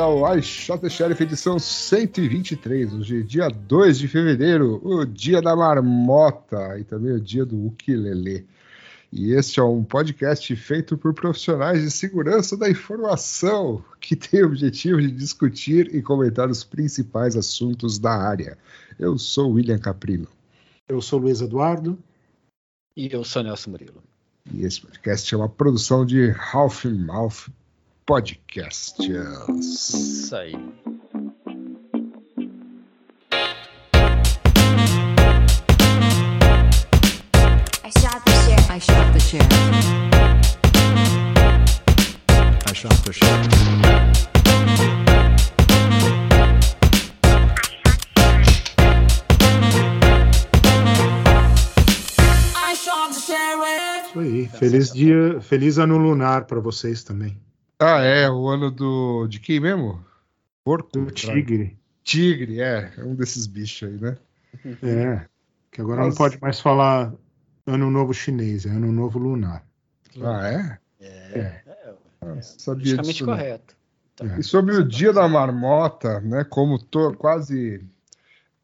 O iShot Sheriff edição 123. Hoje é dia 2 de fevereiro, o dia da marmota e também o dia do ukulele. E este é um podcast feito por profissionais de segurança da informação que tem o objetivo de discutir e comentar os principais assuntos da área. Eu sou William Caprino. Eu sou Luiz Eduardo. E eu sou Nelson Murilo. E esse podcast é uma produção de Half Mouth Podcast. Isso aí. I shot the sheriff. I shot the sheriff. I shot the sheriff. Isso aí. Feliz dia, feliz ano lunar para vocês também. Ah, é, o ano do. De quem mesmo? Porco? Do tigre. Tigre, é. É um desses bichos aí, né? É. Que agora Nossa. não pode mais falar ano novo chinês, é ano novo lunar. Ah, é? É, Ah, sabia praticamente disso. não. correto. E sobre o dia da marmota, né? Como to- quase,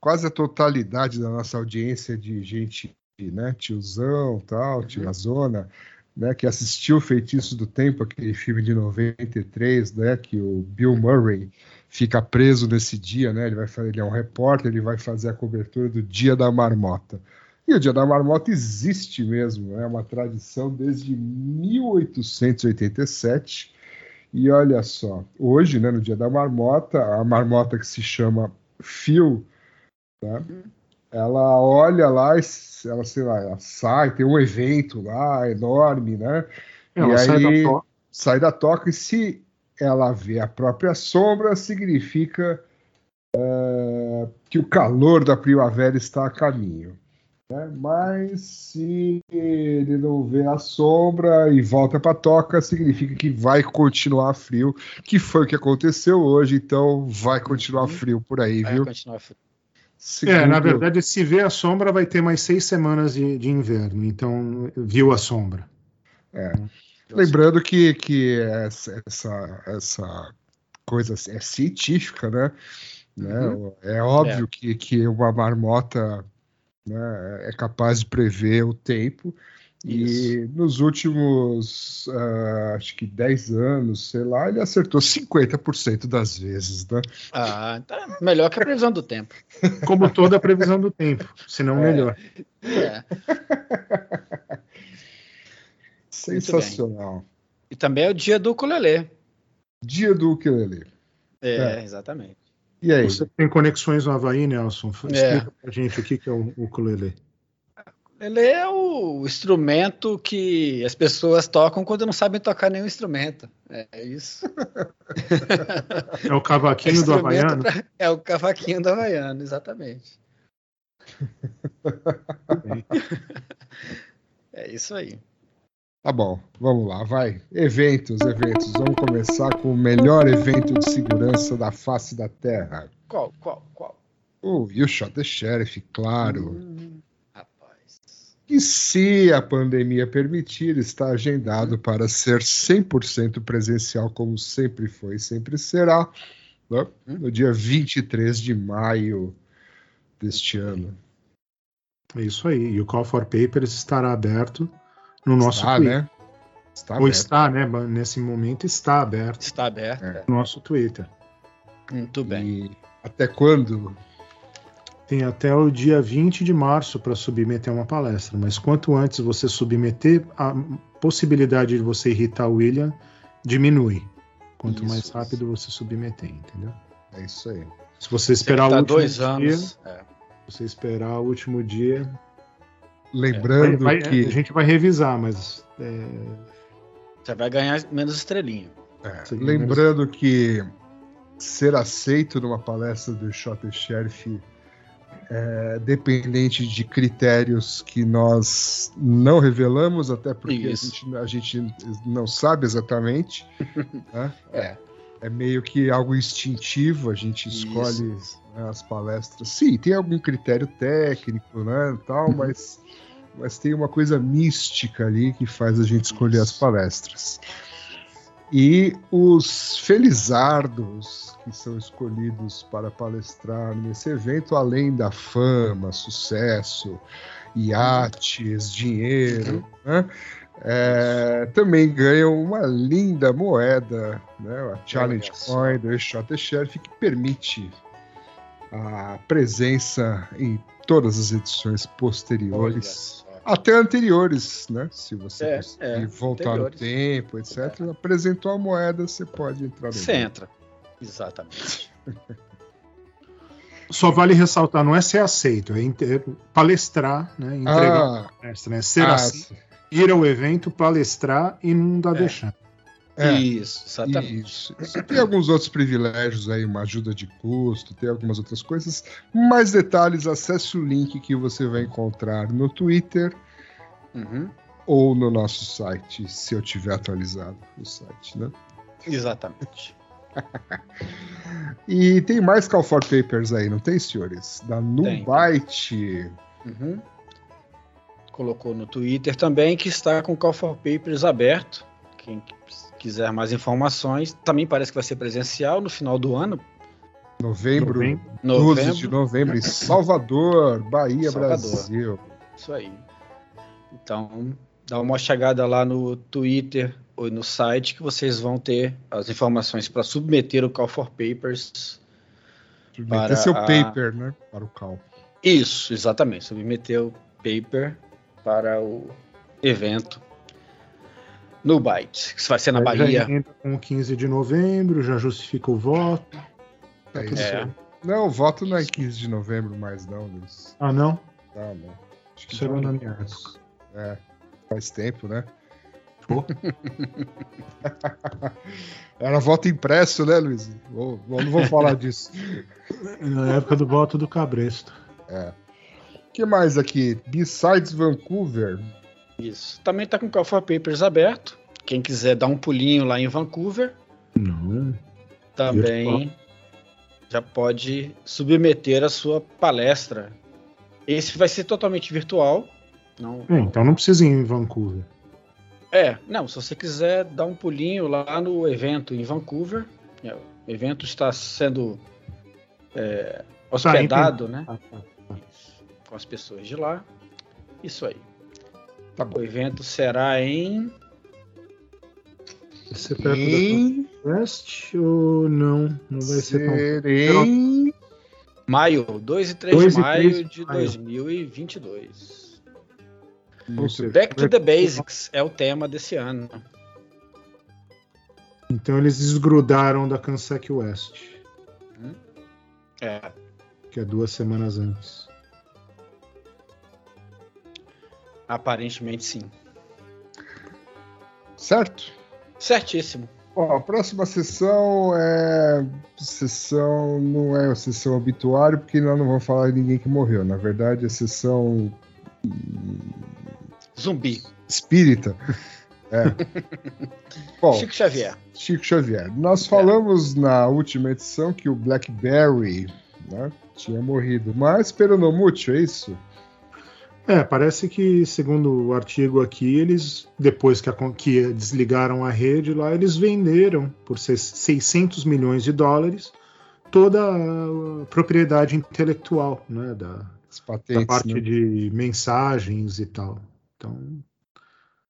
quase a totalidade da nossa audiência de gente, né? Tiozão, tal, tiazona, né? Que assistiu o Feitiço do Tempo, aquele filme de 93, né? Que o Bill Murray fica preso nesse dia, né? Ele vai ele é um repórter, ele vai fazer a cobertura do Dia da Marmota. E o Dia da Marmota existe mesmo, é uma tradição desde 1887. E olha só, hoje, né, no Dia da Marmota, a marmota que se chama Phil, né, ela olha lá, ela, sei lá, ela sai, tem um evento lá enorme, né? Ela E sai aí- da sai da toca e se ela vê a própria sombra, significa é, que o calor da primavera está a caminho. né? Mas se ele não vê a sombra e volta para a toca, significa que vai continuar frio, que foi o que aconteceu hoje, então vai continuar frio por aí, Vai viu? continuar. frio. É, na Segundo- verdade, se vê a sombra, vai ter mais seis semanas de, de inverno. Então, viu a sombra. Lembrando que, que essa, essa, essa coisa é científica, né? né? É óbvio que, que uma marmota né, é capaz de prever o tempo. E nos últimos, ah, acho que 10 anos, sei lá, ele acertou 50% das vezes, né? Ah, tá melhor que a previsão do tempo. Como toda a previsão do tempo, se não melhor. É. Sensacional. E também é o dia do ukulele. Dia do ukulele. É, É. exatamente. E aí? Você tem conexões no Havaí, Nelson? Explica É. pra gente o que, que é o ukulele. Ele é o instrumento que as pessoas tocam quando não sabem tocar nenhum instrumento. É isso. É o cavaquinho do Instrumento Havaiano? pra- É o cavaquinho do Havaiano, exatamente. É isso aí. Tá bom, vamos lá, vai. Eventos, eventos. Vamos começar com o melhor evento de segurança da face da Terra. Qual, qual, qual? O You Shot the Sheriff, claro. Hum, rapaz. E se a pandemia permitir, está agendado para ser 100% presencial, como sempre foi e sempre será, né? no dia 23 de maio deste ano. É isso aí. E o Call for Papers estará aberto no nosso está, Twitter. né? Está Ou aberto. está, né? Nesse momento está aberto Está aberto. É. é. no nosso Twitter. Muito bem. E até quando? Tem até o dia 20 de março para submeter uma palestra, mas quanto antes você submeter, a possibilidade de você irritar o William diminui. Quanto Isso, mais isso. rápido você submeter, entendeu? É isso aí. Se você esperar Tá o último dois dia, anos. é. você esperar o último dia, Lembrando vai- vai- que a gente vai revisar, mas é, Você vai ganhar menos estrelinha. É, lembrando que ser aceito numa palestra do Shot Sheriff é dependente de critérios que nós não revelamos, até porque a Isso. gente, a gente não sabe exatamente. né? É. É meio que algo instintivo, a gente Isso, escolhe isso. né, as palestras. Sim, tem algum critério técnico, né, tal, mas, mas tem uma coisa mística ali que faz a gente escolher as palestras. E os felizardos que são escolhidos para palestrar nesse evento, além da fama, sucesso, iates, dinheiro, né? É, também ganham uma linda moeda, né? a Challenge. Coin do Shot Sheriff, que permite a presença em todas as edições posteriores. Até anteriores, né? Se você É, é, voltar no anteriores. tempo, etc. Apresentou a moeda, você pode entrar no Você evento. entra. Exatamente. Só vale ressaltar, não é ser aceito, é inte- palestrar, né? Entregar Ah, a palestra, né? Ser ah, aceito, ir ao evento, palestrar e não dar É. deixando. É, Isso, exatamente. Isso. Isso. Tem alguns outros privilégios aí, uma ajuda de custo, tem algumas outras coisas. Mais detalhes, acesse o link que você vai encontrar no Twitter Uhum, ou no nosso site, se eu tiver atualizado o site, né? Exatamente. E tem mais Call for Papers aí, não tem, senhores? Da Nubyte. Uhum. Colocou no Twitter também que está com o Call for Papers aberto. Quem quiser mais informações, também parece que vai ser presencial no final do ano, Novembro, Novembro. 12 novembro. de novembro, em Salvador, Bahia, Salvador. Brasil. Isso aí. Então, dá uma chegada lá no Twitter ou no site que vocês vão ter as informações para submeter o Call for Papers. Submeter Para seu a- paper, né? Para o call. Isso, exatamente. Submeter o paper para o evento no Byte, que vai ser na Aí Bahia. Já com 15 de novembro, já justifica o voto. Tá É tudo isso. certo. Não, o voto não é 15 de novembro mais, não, Luiz. Ah, não? Ah, não. Acho que minha época. É, faz tempo, né? Pô. Era voto impresso, né, Luiz? Vou- vou- não vou falar disso. Na época do voto do Cabresto. O que mais aqui? Besides Vancouver. Isso. Também está com o Call for Papers aberto. Quem quiser dar um pulinho lá em Vancouver, Não. também já pode submeter a sua palestra. Esse vai ser totalmente virtual. Não, É, então não precisa ir em Vancouver. É, não, se você quiser dar um pulinho lá no evento em Vancouver, é, o evento está sendo é, hospedado, né, Ah, tá, tá. com as pessoas de lá. Isso aí. Tá. O evento será em Vai ser perto Em da West ou não? Não vai ser tão. Maio, 2 e 3 2 de e maio 3 de maio. 2022. Ou seja, Back to the Basics é o tema desse ano. Então eles desgrudaram da Kansas West, É, que é duas semanas antes. aparentemente sim. certo? Certíssimo. Bom, a próxima sessão é. Sessão. Não é a sessão obituário, porque nós não vamos falar de ninguém que morreu. Na verdade, é sessão Zumbi. espírita. É. Bom, Chico Xavier. Chico Xavier. Nós falamos na última edição que o Blackberry né, tinha morrido, mas Peronomútil, é isso? É, parece que, segundo o artigo aqui, eles, depois que, a, que desligaram a rede lá, eles venderam por seis- 600 milhões de dólares toda a propriedade intelectual, né, da, As da patentes. parte né? de mensagens e tal. Então,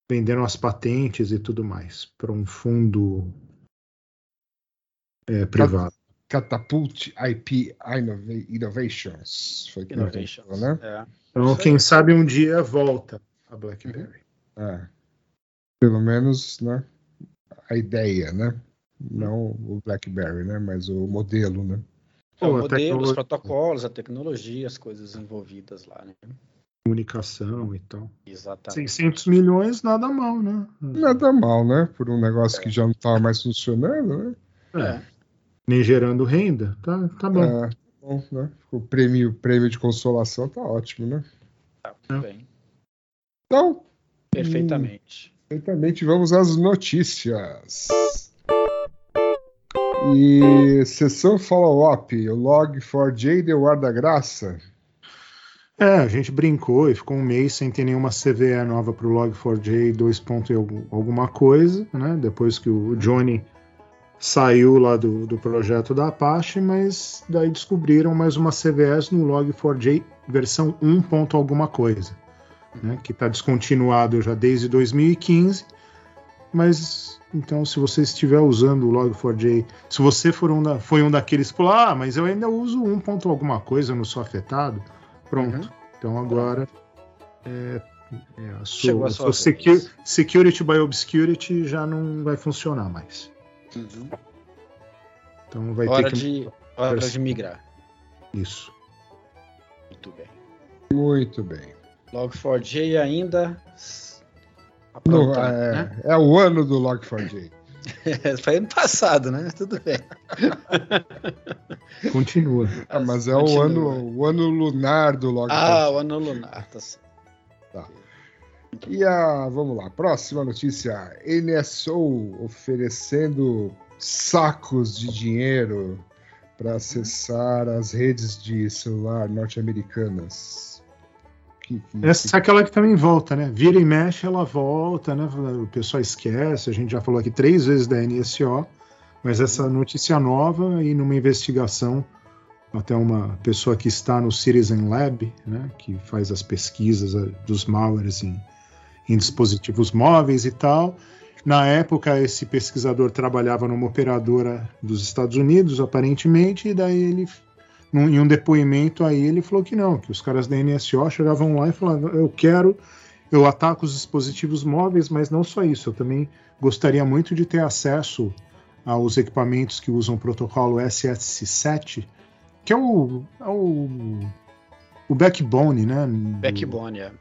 venderam as patentes e tudo mais para um fundo é, privado. Catapult IP Innova- Innovations. Foi que Innovations. inventou, né? É. Então, quem sabe um dia volta a BlackBerry. É. Pelo menos, né? A ideia, né? Não o BlackBerry, né? Mas o modelo, né? É, o a modelo, os tecnologia- protocolos, a tecnologia, as coisas envolvidas lá, né? Comunicação e tal. Exatamente. 600 milhões, nada mal, né? Nada mal, né? Por um negócio que já não estava mais funcionando, né? É. Nem gerando renda, tá, tá bom. É, bom, né? O prêmio, prêmio de consolação tá ótimo, né? Tá, bem. Então, Perfeitamente. perfeitamente, vamos às notícias. E sessão follow-up, o log 4j deu ar da graça. É, a gente brincou e ficou um mês sem ter nenhuma CVE nova para o Log4j 2. ponto e algum- alguma coisa, né? Depois que o Johnny saiu lá do, do projeto da Apache, mas daí descobriram mais uma CVS no Log4j versão 1. ponto alguma coisa, né? Que está descontinuado já desde 2015, mas então se você estiver usando o Log4j, se você for um da, foi um daqueles que ah, mas eu ainda uso 1. ponto alguma coisa, eu não sou afetado, pronto. Uhum. Então agora é, é, a sua, a sua secu- security by obscurity já não vai funcionar mais. Uhum. Então vai Hora ter que de, hora de migrar. isso. Muito bem. Muito bem. Log4j ainda No- é, né? é o ano do Log4j. Foi ano passado, né? Tudo bem. Continua. Ah, mas é Continua. o ano, o ano lunar do Log4j. Ah, o ano lunar. Tá certo. E a, vamos lá, próxima notícia. NSO oferecendo sacos de dinheiro para acessar as redes de celular norte-americanas. Que- Essa é aquela que também volta, né? Vira e mexe, ela volta, né? O pessoal esquece. A gente já falou aqui três vezes da NSO, mas essa notícia nova e numa investigação até uma pessoa que está no Citizen Lab, né? Que faz as pesquisas dos malwares em, em dispositivos móveis e tal. Na época, esse pesquisador trabalhava numa operadora dos Estados Unidos, aparentemente, e daí ele num- em um depoimento aí ele falou que não, que os caras da NSO chegavam lá e falavam, eu quero, eu ataco os dispositivos móveis, mas não só isso, eu também gostaria muito de ter acesso aos equipamentos que usam o protocolo SS7, que é o, é o, o backbone, né? Backbone, é.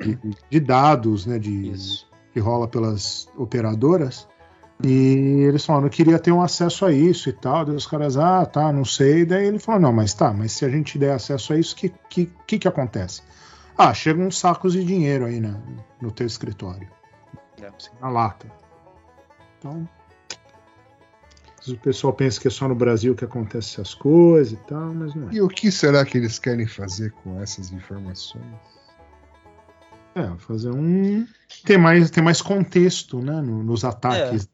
de, de dados, né? De, Isso. que rola pelas operadoras. E eles falaram, eu queria ter um acesso a isso e tal. Daí os caras, ah, tá, não sei. Daí ele falou, não, mas tá, mas se a gente der acesso a isso, o que, que, que, que acontece? Ah, chegam uns sacos de dinheiro aí na, no teu escritório. É. Assim, na lata. Então, o pessoal pensa que é só no Brasil que acontece essas coisas e tal, mas não é. E o que será que eles querem fazer com essas informações? É, fazer um. ter mais, ter mais contexto né, no- nos ataques.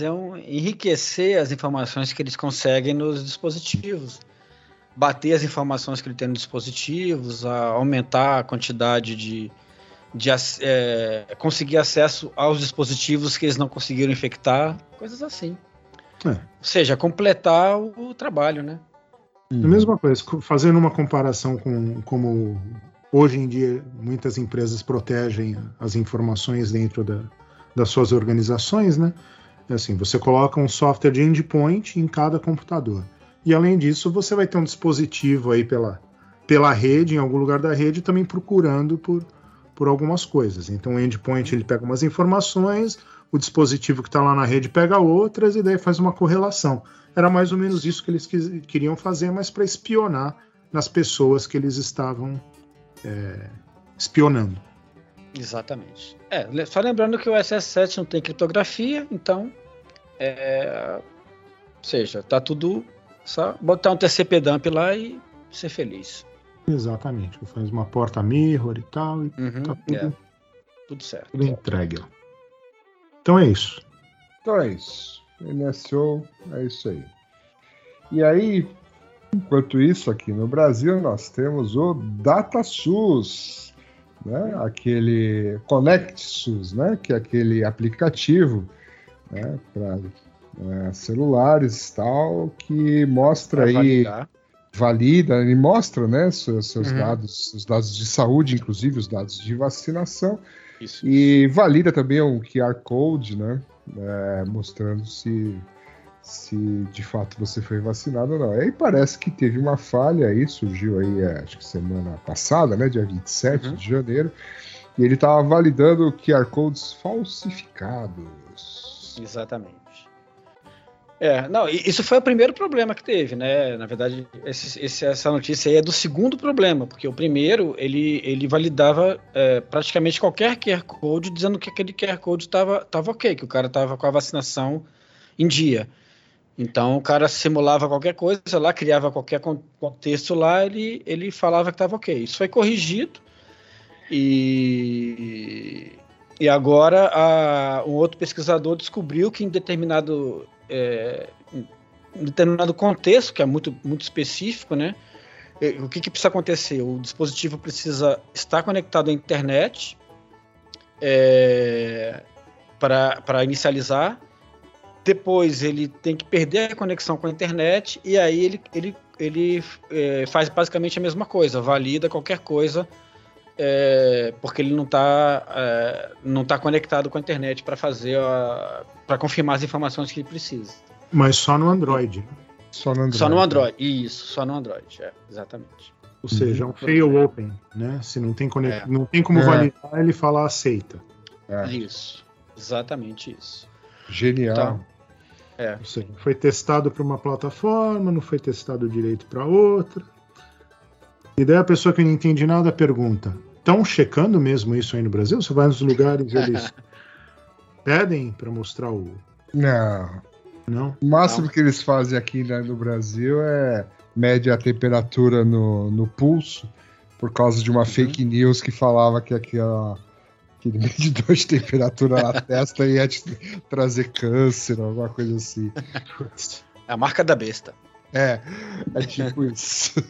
É um, enriquecer as informações que eles conseguem nos dispositivos. Bater as informações que ele tem nos dispositivos, a aumentar a quantidade de. de é, conseguir acesso aos dispositivos que eles não conseguiram infectar, coisas assim. É. Ou seja, completar o, trabalho, né? A mesma coisa, co- fazendo uma comparação com como hoje em dia muitas empresas protegem as informações dentro da, das suas organizações, né? É assim, você coloca um software de endpoint em cada computador. E além disso, você vai ter um dispositivo aí pela, pela rede, em algum lugar da rede, também procurando por, por algumas coisas. Então o endpoint ele pega umas informações, o dispositivo que está lá na rede pega outras e daí faz uma correlação. Era mais ou menos isso que eles quis- queriam fazer, mas para espionar nas pessoas que eles estavam é, espionando. Exatamente. É, só lembrando que o SS7 não tem criptografia, então. É, ou seja, tá tudo. Só botar um TCP dump lá e ser feliz. Exatamente. Faz uma porta mirror e tal, e Uhum, tá tudo, é, tudo certo. tudo entregue. lá. Então é isso. Então é isso. NSO é isso aí. E aí, enquanto isso, aqui no Brasil, nós temos o DataSUS, né? aquele ConnectSUS, né? que é aquele aplicativo né? para celulares e tal, que mostra Pra aí, validar. valida, ele mostra né? seus, seus Uhum. dados, os dados de saúde, inclusive os dados de vacinação, Isso. e valida também um QR Code, né? É, mostrando se, se de fato você foi vacinado ou não. Aí parece que teve uma falha aí, surgiu aí, é, acho que semana passada, né? Dia 27 Uhum. de janeiro, e ele estava validando QR Codes falsificados. Exatamente. É, não, isso foi o primeiro problema que teve, né? Na verdade, esse- esse- essa notícia aí é do segundo problema, porque o primeiro ele, ele validava é, praticamente qualquer QR Code dizendo que aquele QR Code estava tava ok, que o cara estava com a vacinação em dia. Então o cara simulava qualquer coisa lá, criava qualquer con- contexto lá, ele, ele falava que estava ok. Isso foi corrigido e, e agora a- um outro pesquisador descobriu que em determinado, é, determinado contexto, que é muito, muito específico, né? eh, O que, que precisa acontecer? O dispositivo precisa estar conectado à internet é, para inicializar. Depois ele tem que perder a conexão com a internet e aí ele, ele, ele é, faz basicamente a mesma coisa, valida qualquer coisa é, porque ele não está não tá conectado com a internet para fazer para confirmar as informações que ele precisa. Mas só no Android. né? Só no Android. Só no Android. Isso, só no Android, é, exatamente. Ou seja, é um fail open, né? Se não tem, conex... É. não tem como É. validar, ele fala aceita. É, Isso, exatamente isso. genial. Então, É. Ou seja, foi testado para uma plataforma, não foi testado direito para outra. E daí a pessoa que não entende nada pergunta: estão checando mesmo isso aí no Brasil? Você vai nos lugares eles pedem para mostrar o. Não. Não? O máximo Não. que eles fazem aqui né, no Brasil é mede a temperatura no, no pulso por causa de uma Uhum. fake news que falava que aquela, aquele medidor de temperatura na testa ia te trazer câncer, alguma coisa assim. É a marca da besta. É, é tipo isso.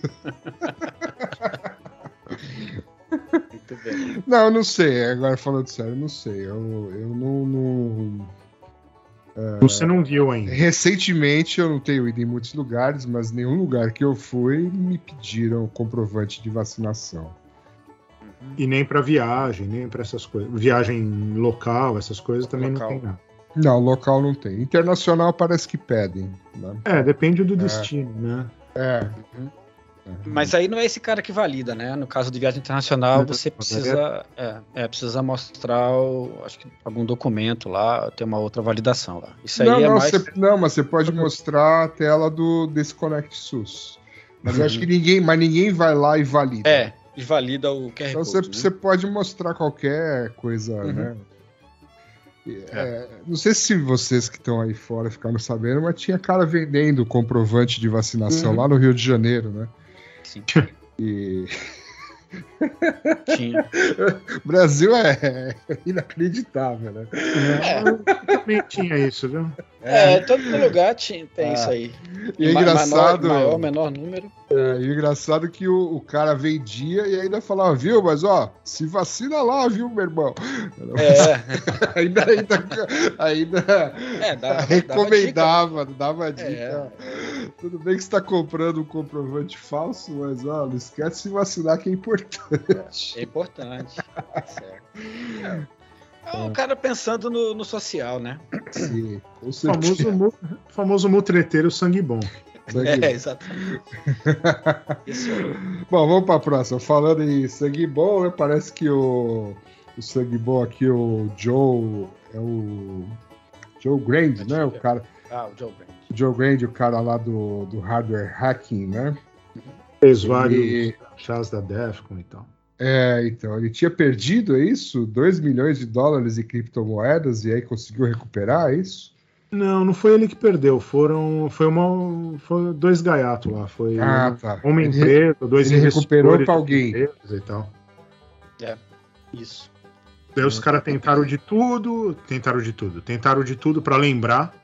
Muito bem. Não, eu não sei. Agora falando sério, eu não sei. Eu, eu não, não- Você não viu ainda. Recentemente eu não tenho ido em muitos lugares, mas nenhum lugar que eu fui me pediram comprovante de vacinação. E nem para viagem, nem para essas coisas. Viagem local, essas coisas também Local. não tem nada. Não, local não tem. Internacional parece que pedem. Né? É, depende do destino, né? É. Mas aí não é esse cara que valida, né? No caso de viagem internacional, Não, você mas precisa, é, é, precisa mostrar o- acho que algum documento lá, tem uma outra validação lá. Isso aí não, é não, mais. não, mas você pode mostrar a tela do desse Connect SUS. Mas eu acho que ninguém, mas ninguém vai lá e valida. É, e valida o QR Então você, Code. né? você pode mostrar qualquer coisa, Uhum. né? E, é, não sei se vocês que estão aí fora ficaram sabendo, mas tinha cara vendendo comprovante de vacinação Uhum. lá no Rio de Janeiro, né? Sim, E Brasil é inacreditável, né? Eu também tinha isso, viu? É, todo lugar tinha, tem Ah. isso aí. E é engraçado. Maior, maior, menor número. É, e o engraçado que o, o cara vendia e ainda falava, viu, mas ó, se vacina lá, viu, meu irmão? É, ainda, ainda, ainda é dá, recomendava, dava dica. É. Tudo bem que você está comprando um comprovante falso, mas ó, não esquece de se vacinar que é importante. É importante. certo. É o cara pensando no, no social, né? Sim, com O certeza. famoso, mu- famoso mutreteiro sangue bom. Sangue É, exatamente. Isso aí. Bom, vamos para a próxima. Falando em sangue bom, né, parece que o, o sangue bom aqui, o Joe, é o Joe Grand, né? O cara, Ah, o Joe Brand. o Joe Grand, o cara lá do, do hardware hacking, né? Fez vários E- chás da Defcon e tal. É, então, ele tinha perdido, é isso? 2 milhões de dólares em criptomoedas e aí conseguiu recuperar, é isso? Não, não foi ele que perdeu. Foram, foi uma, foi dois gaiatos lá. Foi Ah, tá. uma Ele- empresa, dois ele recuperou de alguém. e tal. Isso. Daí os caras tentaram de tudo, tentaram de tudo, tentaram de tudo para lembrar,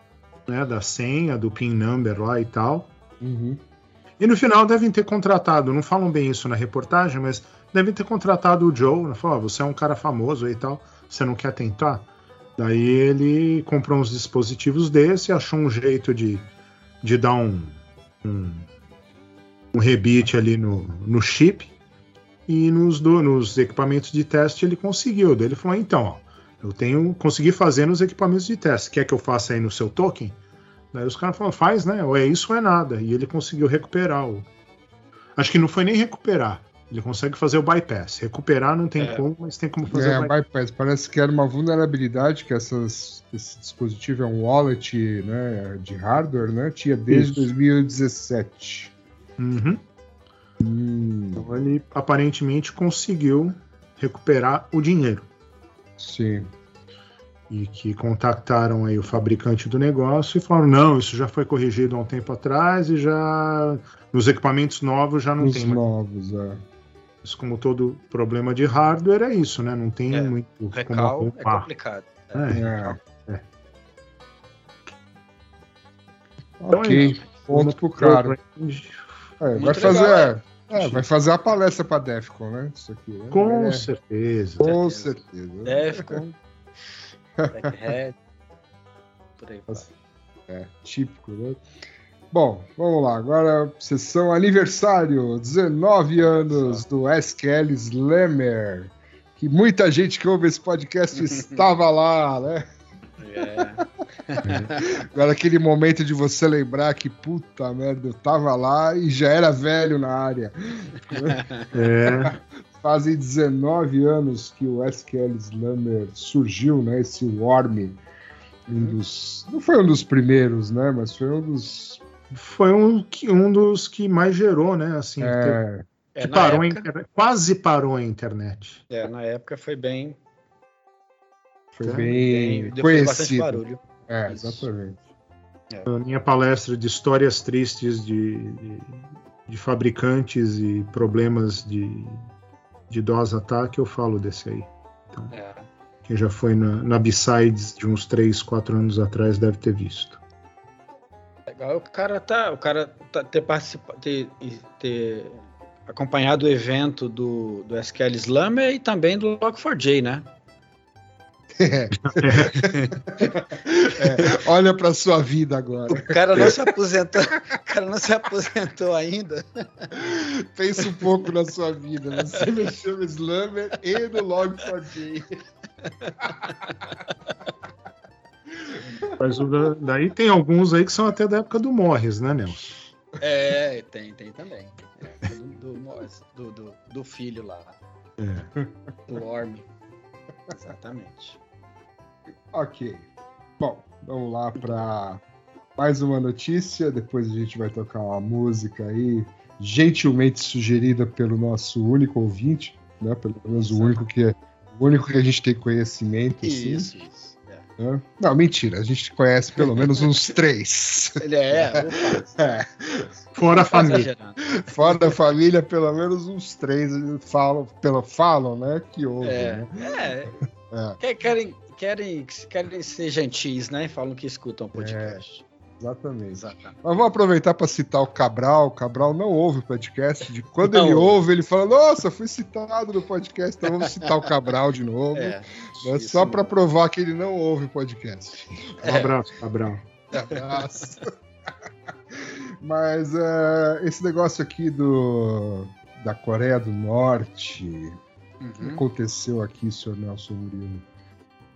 né, da senha, do pin number lá e tal. Uhum. E no final devem ter contratado, não falam bem isso na reportagem, mas devem ter contratado o Joe, né? Falou, "Ó, você é um cara famoso e tal, você não quer tentar? Daí ele comprou uns dispositivos desse, achou um jeito de, de dar um, um, um rebite ali no, no chip e nos, do- nos equipamentos de teste ele conseguiu. Daí ele falou, então, ó, eu tenho consegui fazer nos equipamentos de teste, quer que eu faça aí no seu token? Daí os caras falaram, faz, né? Ou é isso ou é nada. E ele conseguiu recuperar o. Acho que não foi nem recuperar. Ele consegue fazer o bypass. Recuperar não tem É. como, mas tem como fazer É, o bypass. bypass. Parece que era uma vulnerabilidade que essas, esse dispositivo é um wallet né, de hardware, né? Tinha desde Isso. 2017. Uhum. Hum, Então ele aparentemente conseguiu recuperar o dinheiro. sim. e que contactaram aí o fabricante do negócio e falaram não, isso já foi corrigido há um tempo atrás e já nos equipamentos novos já não Os tem mais. novos, é. Isso, como todo problema de hardware é isso, né? Não tem É, muito O como recal é complicado. É. É. Então é Ok, isso. ponto pro cara. É, vai fazer, legal, é, vai fazer a palestra pra Defcon, né? Isso aqui. né? Com É, certeza. com certeza. certeza. Defcon, Black Hat, por aí. É, típico, né? Bom, vamos lá. Agora, sessão aniversário, 19 anos do SQL Slammer. Que muita gente que ouve esse podcast estava lá, né? É. Agora aquele momento de você lembrar que, puta merda, eu tava lá e já era velho na área. É, Fazem 19 anos que o SQL Slammer surgiu, né? Esse Worm. Um dos, não foi um dos primeiros, né? Mas foi um dos. Foi um, que- um dos que mais gerou, né? Assim, que É, É, na parou a época, internet, quase parou a internet. é, na época foi bem, foi É, bem bem fez bastante conhecido. barulho. É, Isso. exatamente. Na minha palestra de histórias tristes de, de, de fabricantes e problemas de, de DOS ataque, eu falo desse aí. É. Quem já foi na, na B-Sides de uns 3, 4 anos atrás deve ter visto. O cara tá, o cara tá, ter participado, ter, ter acompanhado o evento do, do SQL Slammer e também do Log4j, né? É, olha pra sua vida agora. O cara não se aposentou, o cara não se aposentou ainda. Pensa um pouco na sua vida. Você mexeu no Slammer e no Log4j. Mas o da- daí tem alguns aí que são até da época do Morris, né, Nelson? É, tem, tem também. É, do, do, do, do- do filho lá, do Orm. Exatamente. Ok. Bom, vamos lá para mais uma notícia. Depois a gente vai tocar uma música aí, gentilmente sugerida pelo nosso único ouvinte, né? Pelo menos o único que é o único que a gente tem conhecimento. assim, Isso, isso. É. né? Não, mentira. A gente conhece pelo menos uns três. Ele é, opa, É, Fora a família. fora da família, pelo menos uns três falam, pela, falam né? Que ouvem. É, Né? é, É, que- querem, querem, querem ser gentis, né? Falam que escutam o podcast. Exatamente. Exatamente. Mas vou aproveitar para citar o Cabral. O Cabral não ouve o podcast. De quando Não ele ouve. ele fala: Nossa, fui citado no podcast. Então vamos citar o Cabral de novo. É, né, só para provar que ele não ouve o podcast. Um abraço, Cabral. Abraço. Mas é, esse negócio aqui do da Coreia do Norte, o que Uhum. aconteceu aqui, senhor Nelson Murilo?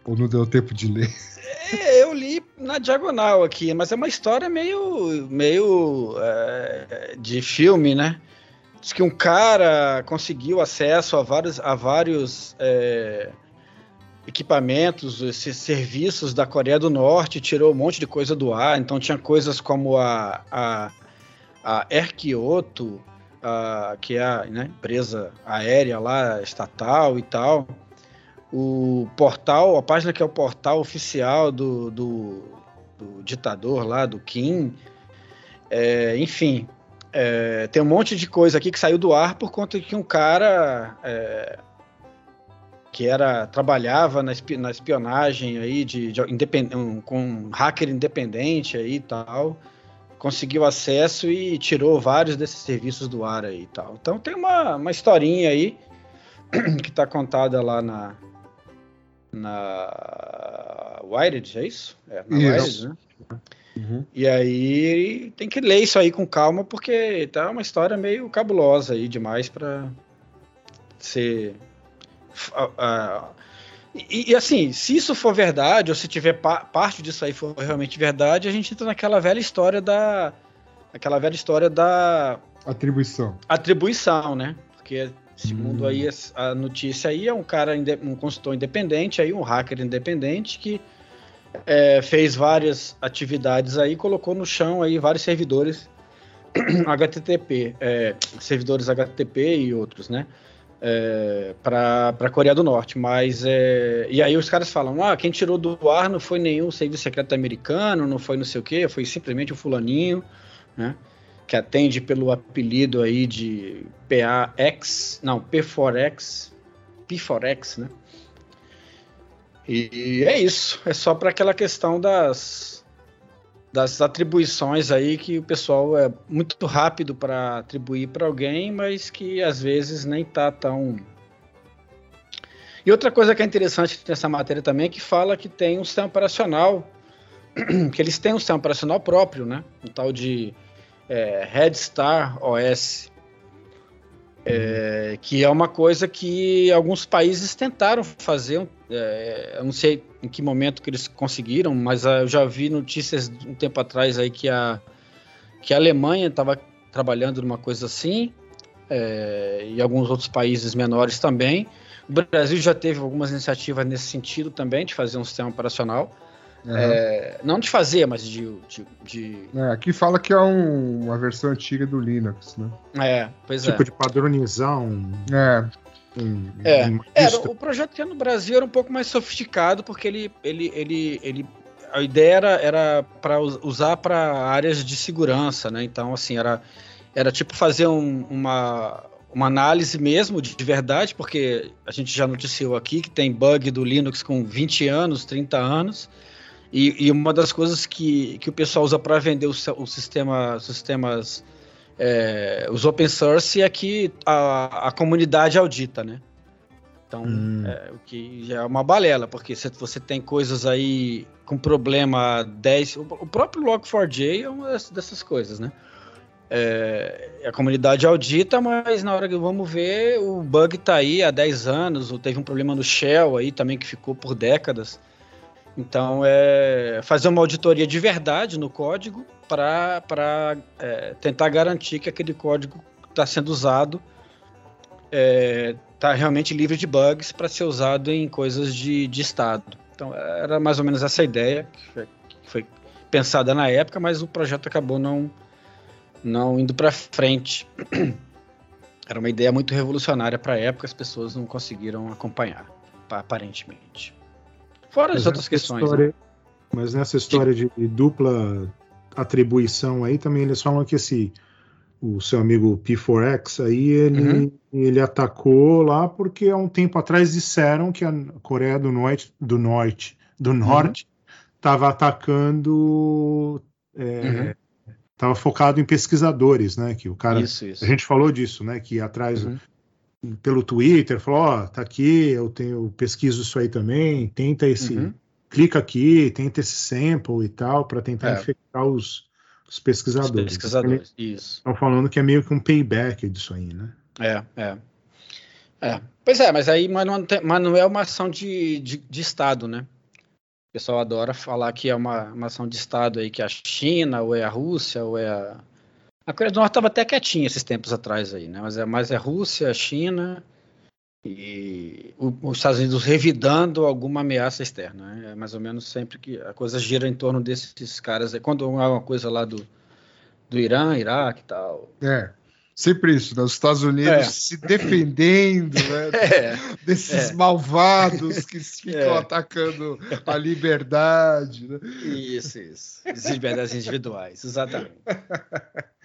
Ou não deu tempo de ler? É, eu li na diagonal aqui, mas é uma história meio, meio é, de filme, né? Diz que um cara conseguiu acesso a vários, a vários é, equipamentos, esses serviços da Coreia do Norte, tirou um monte de coisa do ar. Então tinha coisas como a, a, a Air Kyoto, a- que é a né, empresa aérea lá, estatal e tal o portal, a página que é o portal oficial do, do, do ditador lá, do Kim. É, enfim, é, tem um monte de coisa aqui que saiu do ar por conta que um cara é, que era trabalhava na, espi- na espionagem aí de, de um, com um hacker independente aí e tal conseguiu acesso e tirou vários desses serviços do ar aí e tal. Então tem uma, uma historinha aí que está contada lá na na Wired, é isso? É, na Isso. Wired, né? E aí tem que ler isso aí com calma, porque tá uma história meio cabulosa aí demais para ser. e, e, assim, se isso for verdade, ou se tiver pa- parte disso aí for realmente verdade, a gente entra naquela velha história da. Aquela velha história da Atribuição. atribuição, né? Porque, segundo Hum. aí a notícia aí, é um cara, um consultor independente, aí um hacker independente que é, fez várias atividades aí, colocou no chão aí vários servidores HTTP, é, servidores HTTP e outros, né? é, para a Coreia do Norte. Mas é, e aí os caras falam: ah, quem tirou do ar não foi nenhum serviço secreto americano, não foi não sei o que, foi simplesmente o fulaninho, né? Que atende pelo apelido aí de PAX, não, P4X, P4X, né? E é isso, é só para aquela questão das das atribuições aí que o pessoal é muito rápido para atribuir para alguém, mas que às vezes nem tá tão. E outra coisa que é interessante nessa matéria também é que fala que tem um sistema operacional, que eles têm um sistema operacional próprio, né? Um tal de é, Red Star OS, é, que é uma coisa que alguns países tentaram fazer. É, eu não sei em que momento que eles conseguiram, mas eu já vi notícias um tempo atrás aí que a, que a Alemanha estava trabalhando numa coisa assim, é, e alguns outros países menores também. O Brasil já teve algumas iniciativas nesse sentido também, de fazer um sistema operacional. Uhum. É, não de fazer, mas de. de, de... É, aqui fala que é um, uma versão antiga do Linux, né? É, pois tipo é. de padronizar um. É. um- É, uma Era, o projeto que era no Brasil era um pouco mais sofisticado, porque ele, ele, ele, ele a ideia era, para usar para áreas de segurança, né? Então, assim, era, era tipo fazer um- uma, uma análise mesmo de, de verdade, porque a gente já noticiou aqui que tem bug do Linux com 20 anos, 30 anos. E, e uma das coisas que, que o pessoal usa para vender os, o sistema, sistemas, é, os open source, é que a, a comunidade audita, né? Então, Hum. é, o que já é uma balela, porque se você tem coisas aí com problema 10. O, próprio Log4j é uma dessas, dessas coisas, né? É, a comunidade audita, mas na hora que vamos ver, o bug tá aí há 10 anos, ou teve um problema no Shell aí também que ficou por décadas. Então, é fazer uma auditoria de verdade no código para é, tentar garantir que aquele código está sendo usado está realmente livre de bugs para ser usado em coisas de, de Estado. Então, era mais ou menos essa ideia que foi, que foi pensada na época, mas o projeto acabou não, não indo para frente. Era uma ideia muito revolucionária para a época, as pessoas não conseguiram acompanhar, pa- aparentemente. Fora as outras questões. né? história- Mas nessa história de dupla atribuição aí também eles falam que esse o seu amigo P4X aí ele, Uhum. ele atacou lá porque há um tempo atrás disseram que a Coreia do Norte do Norte do Uhum. Norte estava atacando Uhum. estava focado em pesquisadores, né? Que o cara Isso, isso. a gente falou disso, né? Que atrás Uhum. Pelo Twitter falou, ó, tá aqui, eu tenho pesquiso isso aí também, tenta esse, Uhum. clica aqui, tenta esse sample e tal para tentar É. infectar os, os Os pesquisadores. pesquisadores. Isso. Estão falando que é meio que um payback disso aí, né? É, é. É. Pois é, mas aí mas não, tem- mas não é uma ação de, de, de Estado, né? O pessoal adora falar que é uma, uma ação de Estado aí, que é a China, ou é a Rússia, ou é a. A Coreia do Norte estava até quietinha esses tempos atrás aí, né? Mas é mais é Rússia, China e o- os Estados Unidos revidando alguma ameaça externa. Né? É mais ou menos sempre que a coisa gira em torno desses caras. aí. Quando há uma coisa lá do, do Irã, Iraque e tal. É. Sempre isso, né? Os Estados Unidos É. se defendendo né? É, desses É. malvados que ficam É. atacando a liberdade. Né? Isso, isso. As liberdades individuais, exatamente.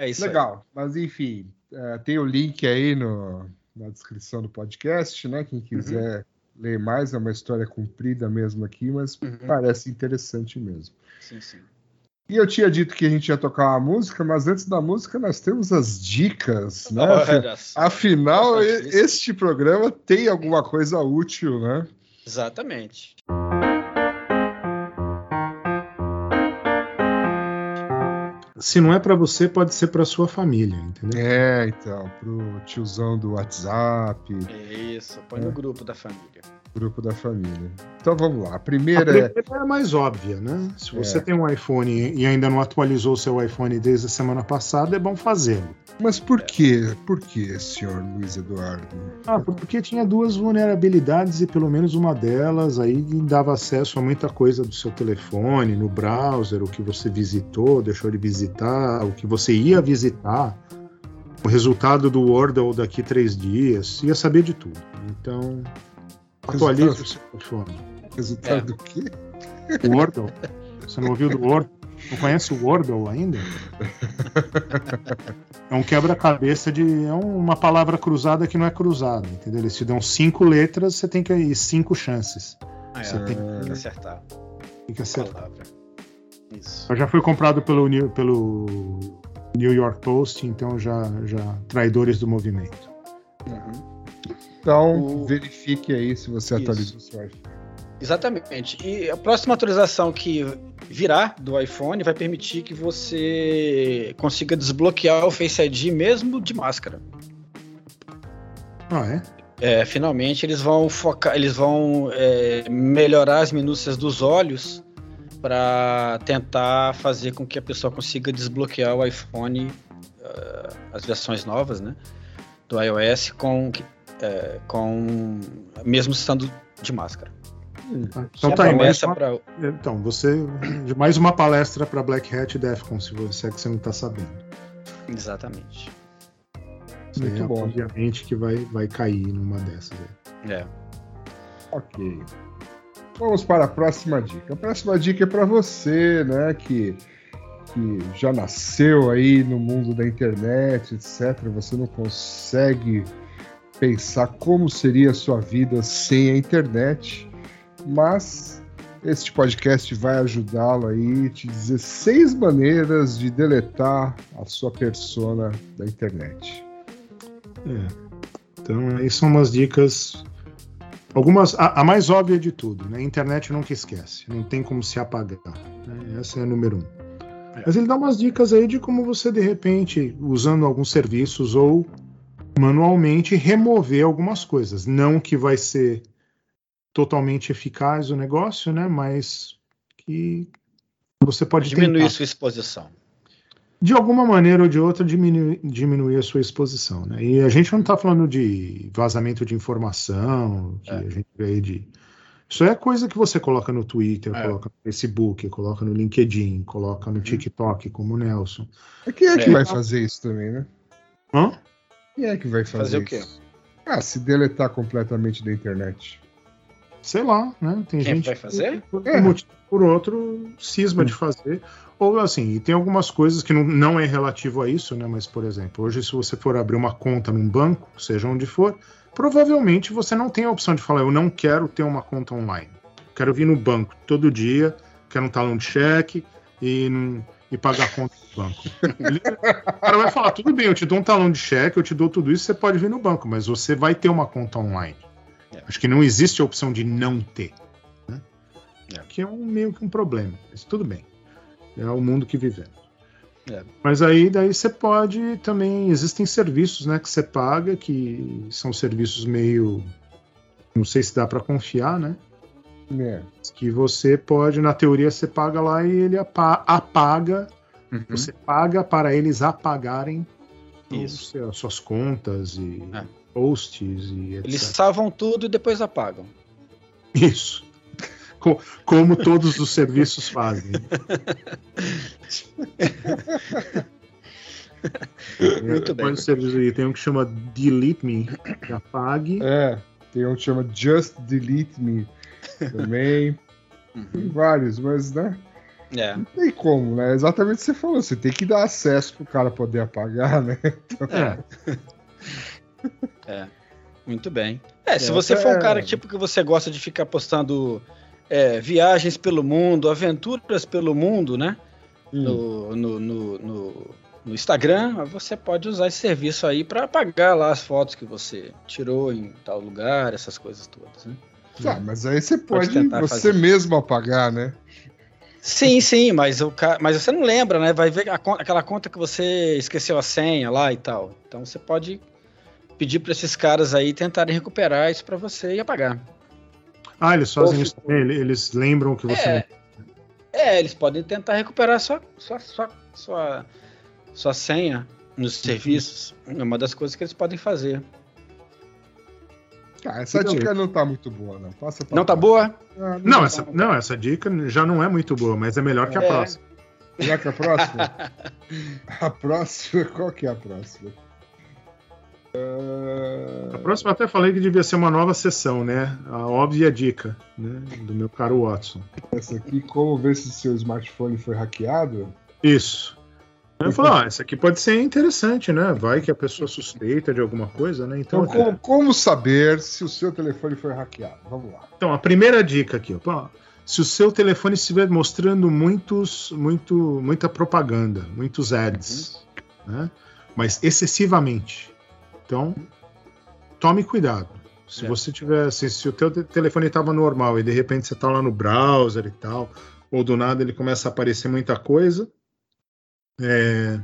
É isso aí. Legal, mas enfim, é, tem o link aí no, na descrição do podcast, né? Quem quiser ler mais, é uma história comprida mesmo aqui, mas Uhum. parece interessante mesmo. Sim, sim. E eu tinha dito que a gente ia tocar uma música, mas antes da música nós temos as dicas, né? Olha. Afinal, Importantíssimo. este programa tem alguma coisa útil, né? Exatamente. Se não é para você, pode ser para sua família, entendeu? É, então, pro tiozão do WhatsApp, Isso, põe no grupo da família. grupo da família. Então vamos lá. A A primeira é. primeira é a mais óbvia, né? Se você É. tem um iPhone e ainda não atualizou o seu iPhone desde a semana passada, é bom fazê-lo. Mas por quê? Por quê, senhor Luiz Eduardo? Ah, porque tinha duas vulnerabilidades e pelo menos uma delas aí dava acesso a muita coisa do seu telefone, no browser, o que você visitou, deixou de visitar, o que você ia visitar. o resultado do Wordle daqui três dias, ia saber de tudo. Então, atualize o seu telefone. Resultado É. do quê? O Wordle. Você não ouviu do Wordle? Não conhece o Wordle ainda? É um quebra-cabeça de. É uma palavra cruzada que não é cruzada, entendeu? Eles te dão cinco letras, você tem que ir cinco chances. É, Você tem tem que acertar Tem que acertar. palavra. Isso. Já foi comprado pelo, New- pelo New York Post, então já, já traidores do movimento. Uhum. Então, O- verifique aí se você Isso. atualizou o seu iPhone. Exatamente. E a próxima atualização que virá do iPhone vai permitir que você consiga desbloquear o Face ID mesmo de máscara. Ah, é? É, finalmente eles vão focar, eles vão é, melhorar as minúcias dos olhos para tentar fazer com que a pessoa consiga desbloquear o iPhone, eh, as versões novas, né, do iOS com, é, com mesmo estando de máscara. Então É tá aí, mais uma, pra- então você mais uma palestra para Black Hat e Defcon, se você é que você não está sabendo. Exatamente. Isso Muito aí, bom. Obviamente que vai, vai cair numa dessas. aí. É. Ok. Vamos para a próxima dica. A próxima dica é para você, né, que, que já nasceu aí no mundo da internet, etc. Você não consegue pensar como seria a sua vida sem a internet, mas este podcast vai ajudá-lo aí a te dizer seis maneiras de deletar a sua persona da internet. É. Então, aí são umas dicas. Algumas. A, a mais óbvia de tudo, né? A internet nunca esquece. Não tem como se apagar. né? Essa é a número um. É. Mas ele dá umas dicas aí de como você, de repente, usando alguns serviços ou manualmente, remover algumas coisas. Não que vai ser totalmente eficaz o negócio, né? Mas que você pode Diminuir tentar sua exposição. de alguma maneira ou de outra diminuir, diminuir a sua exposição, né? E a gente não está falando de vazamento de informação, que É. a gente vê aí de isso é coisa que você coloca no Twitter, É. coloca no Facebook, coloca no LinkedIn, coloca Uhum. no TikTok, como o Nelson. E quem é que É. vai fazer isso também, né? Hã? Quem é que vai fazer, Fazer o quê? isso? Ah, se deletar completamente da internet. Sei lá, né? Tem Quem gente vai fazer? que, por É. um motivo ou por outro, cisma de fazer. Ou assim, e tem algumas coisas que não, não é relativo a isso, né? Mas, por exemplo, hoje, se você for abrir uma conta num banco, seja onde for, provavelmente você não tem a opção de falar, eu não quero ter uma conta online. Quero vir no banco todo dia, quero um talão de cheque e, e pagar a conta do banco. Ele- o cara vai falar, tudo bem, eu te dou um talão de cheque, eu te dou tudo isso, você pode vir no banco, mas você vai ter uma conta online. É. Acho que não existe a opção de não ter. Né? É. Que é um, meio que um problema, mas tudo bem. É o mundo que vivemos. É. Mas aí daí você pode também. Existem serviços né, que você paga, que são serviços meio. Não sei se dá para confiar, né? É. Que você pode, na teoria, você paga lá e ele apa- apaga. Uhum. Você paga para eles apagarem Isso. os seus- suas contas e É. posts e etc. Eles salvam tudo e depois apagam. Isso. Co- Como todos os serviços fazem. Muito bem. Serviço aí tem um que chama Delete Me, que apague. É, tem um que chama Just Delete Me também. Tem vários, mas né? É. Não tem como, né? Exatamente o que você falou. Você tem que dar acesso pro cara poder apagar, né? É, Muito bem. É, se É, você for um é- cara tipo que você gosta de ficar postando é, viagens pelo mundo, aventuras pelo mundo, né? Hum. No, no, no, no- no Instagram, você pode usar esse serviço aí para apagar lá as fotos que você tirou em tal lugar, essas coisas todas, né? Tá, mas aí você Pode pode, você fazer. mesmo apagar, né? Sim, sim, mas, o ca... mas você não lembra, né? Vai ver a con- aquela conta que você esqueceu a senha lá e tal. Então você pode pedir para esses caras aí tentarem recuperar isso para você e apagar. Ah, eles fazem Ou isso também? Ele- Eles lembram que você. É, é, eles podem tentar recuperar sua, sua, sua, sua, sua senha nos serviços. É uma das coisas que eles podem fazer. Ah, essa Não. dica não tá muito boa, não. Passa pra Não tá boa? Ah, Não, tá essa, não, essa dica já não é muito boa, mas é melhor que a É. próxima. Já que a próxima? a próxima, qual que é a próxima? A próxima até falei que devia ser uma nova sessão, né? A óbvia dica, né? Do meu caro Watson. Essa aqui, como ver se seu smartphone foi hackeado? Isso. Eu falei, ah, essa aqui pode ser interessante, né? Vai que a pessoa suspeita de alguma coisa, né? Então, Então, como, como saber se o seu telefone foi hackeado? Vamos lá. Então, a primeira dica aqui, ó, se o seu telefone estiver mostrando muitos, muito, muita propaganda, muitos ads, né? mas excessivamente. Então, tome cuidado. Se É. você tiver, se, se o teu te- telefone estava normal e de repente você está lá no browser e tal, ou do nada ele começa a aparecer muita coisa, é,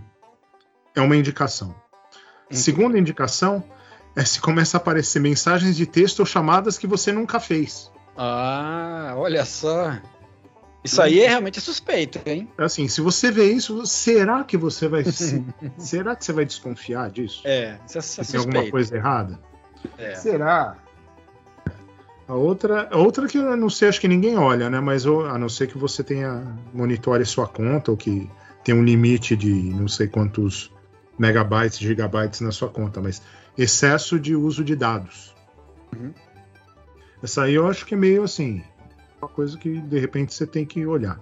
é uma indicação. Segunda indicação é se começa a aparecer mensagens de texto ou chamadas que você nunca fez. Ah, olha só. Isso aí é realmente suspeito, hein? Assim, se você vê isso, será que você vai se- será que você vai desconfiar disso? É, isso é, Se tem alguma suspeito. coisa errada? É. Será? A outra, a outra que eu não sei, acho que ninguém olha, né? Mas eu- a não ser que você tenha monitore sua conta ou que tenha um limite de não sei quantos megabytes, gigabytes na sua conta, mas excesso de uso de dados. Uhum. Essa aí eu acho que é meio assim, uma coisa que de repente você tem que olhar.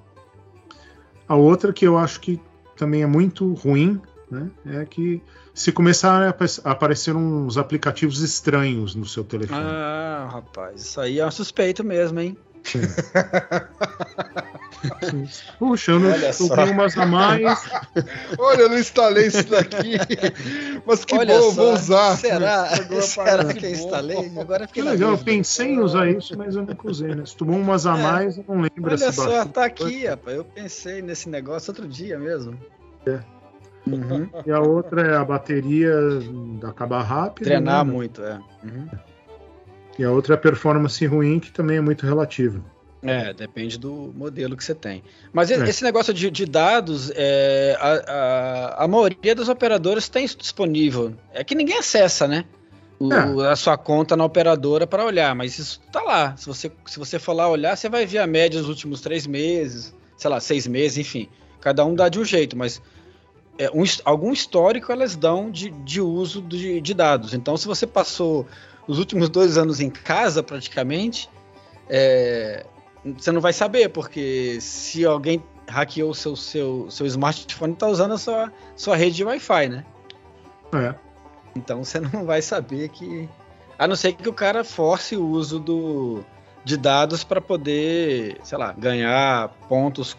A outra que eu acho que também é muito ruim, né? É que se começar a apa- a aparecer uns aplicativos estranhos no seu telefone. Ah, rapaz, isso aí é um suspeito mesmo, hein? Puxa, eu não eu tenho umas a mais. Olha, eu não instalei isso daqui. Mas que Olha bom, só, vou usar. Será? Agora Será parece que eu instalei? Agora Que legal, eu pensei em usar isso, mas eu nunca usei, né? Se tomou umas a É. mais, eu não lembro Olha só, baixou. tá aqui, rapaz. Eu pensei nesse negócio outro dia mesmo. É. Uhum. E a outra é a bateria acabar rápido. Treinar né? muito, é. Uhum. E a outra é a performance ruim, que também é muito relativa. É, depende do modelo que você tem. Mas É. esse negócio de, de dados, é, a, a, a maioria dos operadores tem isso disponível. É que ninguém acessa, né? O- É. A sua conta na operadora para olhar, mas isso tá lá. Se você, se você for lá olhar, você vai ver a média dos últimos três meses, sei lá, seis meses, enfim. Cada um dá de um jeito, mas é, um algum histórico elas dão de, de uso de, de dados. Então, se você passou os últimos dois anos em casa, praticamente, é, você não vai saber, porque se alguém hackeou o seu, seu, seu smartphone, está usando a sua, sua rede de Wi-Fi, né? É. Então você não vai saber que. A não ser que o cara force o uso do, de dados para poder, sei lá, ganhar pontos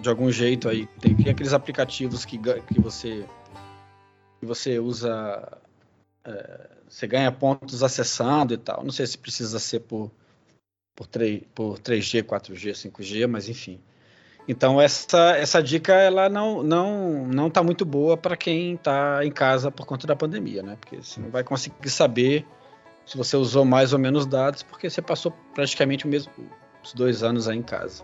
de algum jeito aí. Tem, tem aqueles aplicativos que, que você que você usa. é, você ganha pontos acessando e tal. Não sei se precisa ser por, por, 3, por 3G, 4G, 5G, mas enfim. Então essa, essa dica ela não não não tá muito boa para quem está em casa por conta da pandemia, né? Porque você não vai conseguir saber se você usou mais ou menos dados, porque você passou praticamente o mesmo os dois anos aí em casa.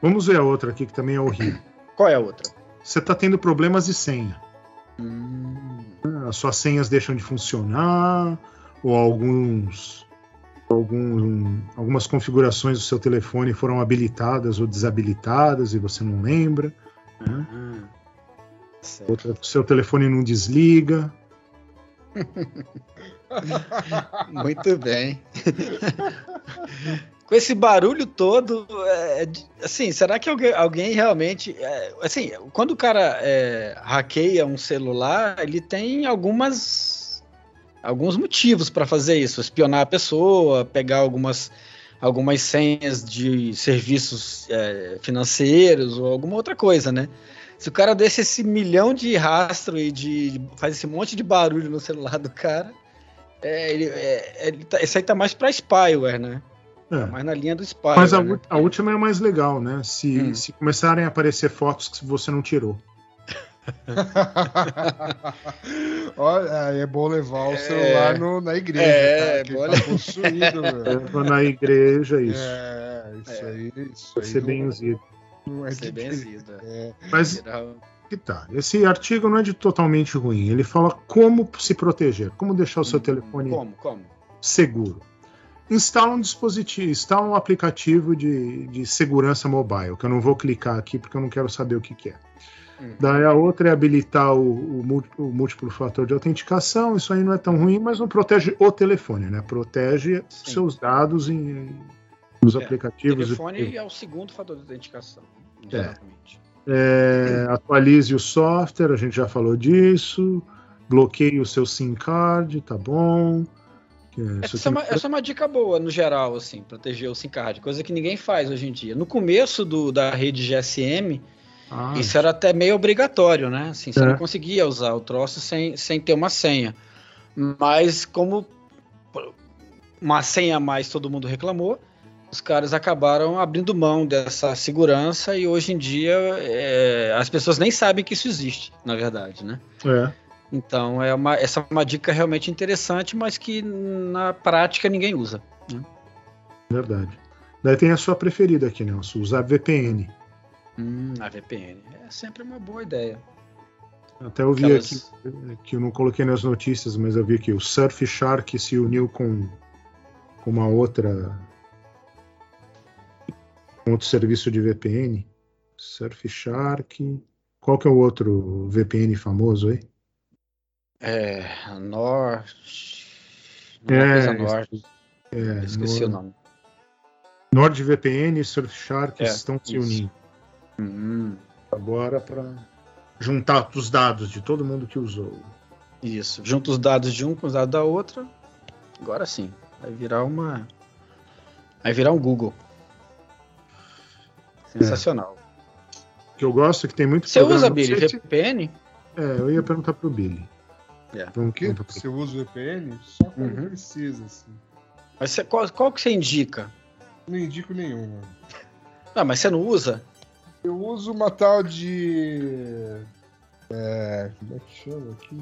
Vamos ver a outra aqui, que também é horrível. Qual é a outra? Você está tendo problemas de senha. Hum, As suas senhas deixam de funcionar, ou alguns, algum, algumas configurações do seu telefone foram habilitadas ou desabilitadas e você não lembra. né? hum. Outra, seu telefone não desliga. Muito bem. Com esse barulho todo, é, de- assim, será que alguém, alguém realmente, é, assim, quando o cara é, hackeia um celular, ele tem algumas alguns motivos para fazer isso, espionar a pessoa, pegar algumas algumas senhas de serviços é, financeiros ou alguma outra coisa, né? Se o cara deixa esse milhão de rastro e de faz esse monte de barulho no celular do cara, é, ele, é, ele tá, esse aí tá mais pra spyware, né? É. Tá mais na linha do spyware. Mas a, né? a última é a mais legal, né? Se, Hum. se começarem a aparecer fotos que você não tirou. Olha, é bom levar o celular no- na igreja, É, cara, que bom tá possuído. Leva na igreja, isso. É, isso É. aí, isso Vai aí. ser não- benzido. não é Ser benzido. É, Mas que tá. Esse artigo não é de totalmente ruim. Ele fala como se proteger, como deixar o seu telefone Como? Como? seguro. Instala um dispositivo, instala um aplicativo de, de segurança mobile, que eu não vou clicar aqui porque eu não quero saber o que, que é. Daí a outra é habilitar o, o o múltiplo fator de autenticação. Isso aí não é tão ruim, mas não protege o telefone, né? Protege Sim. seus dados em, nos É, aplicativos. e telefone é o segundo fator de autenticação, geralmente. É, atualize o software, a gente já falou disso. Bloqueie o seu SIM card, tá bom. Isso Essa é, aqui- uma, essa é uma dica boa, no geral, assim, proteger o SIM card, coisa que ninguém faz hoje em dia. No começo do, da rede GSM, Ah, isso era até meio obrigatório, né? Assim, você É. não conseguia usar o troço sem, sem ter uma senha. Mas como uma senha a mais todo mundo reclamou, os caras acabaram abrindo mão dessa segurança e hoje em dia é, as pessoas nem sabem que isso existe, na verdade, né? é. Então é uma, essa é uma dica realmente interessante, mas que na prática ninguém usa. Verdade. Daí tem a sua preferida aqui, Nelson, usar VPN. Hum, a VPN é sempre uma boa ideia. Até eu vi Aquelas- aqui, que eu não coloquei nas notícias, mas eu vi que o Surfshark se uniu com, com uma outra. com outro serviço de VPN. Surfshark. Qual que é o outro VPN famoso aí? É, a Norte. É, Norte. É, Esqueci Nord- o nome. NordVPN e Surfshark É, estão se isso. unindo Hum, agora para juntar os dados de todo mundo que usou. isso. Junta os dados de um com os dados da outra. Agora sim. Vai virar uma. Vai virar um Google. Sensacional. O que eu gosto é que tem muito Você programa- usa, Billy, se- VPN? É, eu ia perguntar pro Billy. É. Vamos O quê? perguntar pro- Você usa o VPN? Só quando Uhum. precisa, assim. Mas você- qual, qual que você indica? Não indico nenhuma. Ah, mas você não usa? Eu uso uma tal de. É, como é que chama aqui?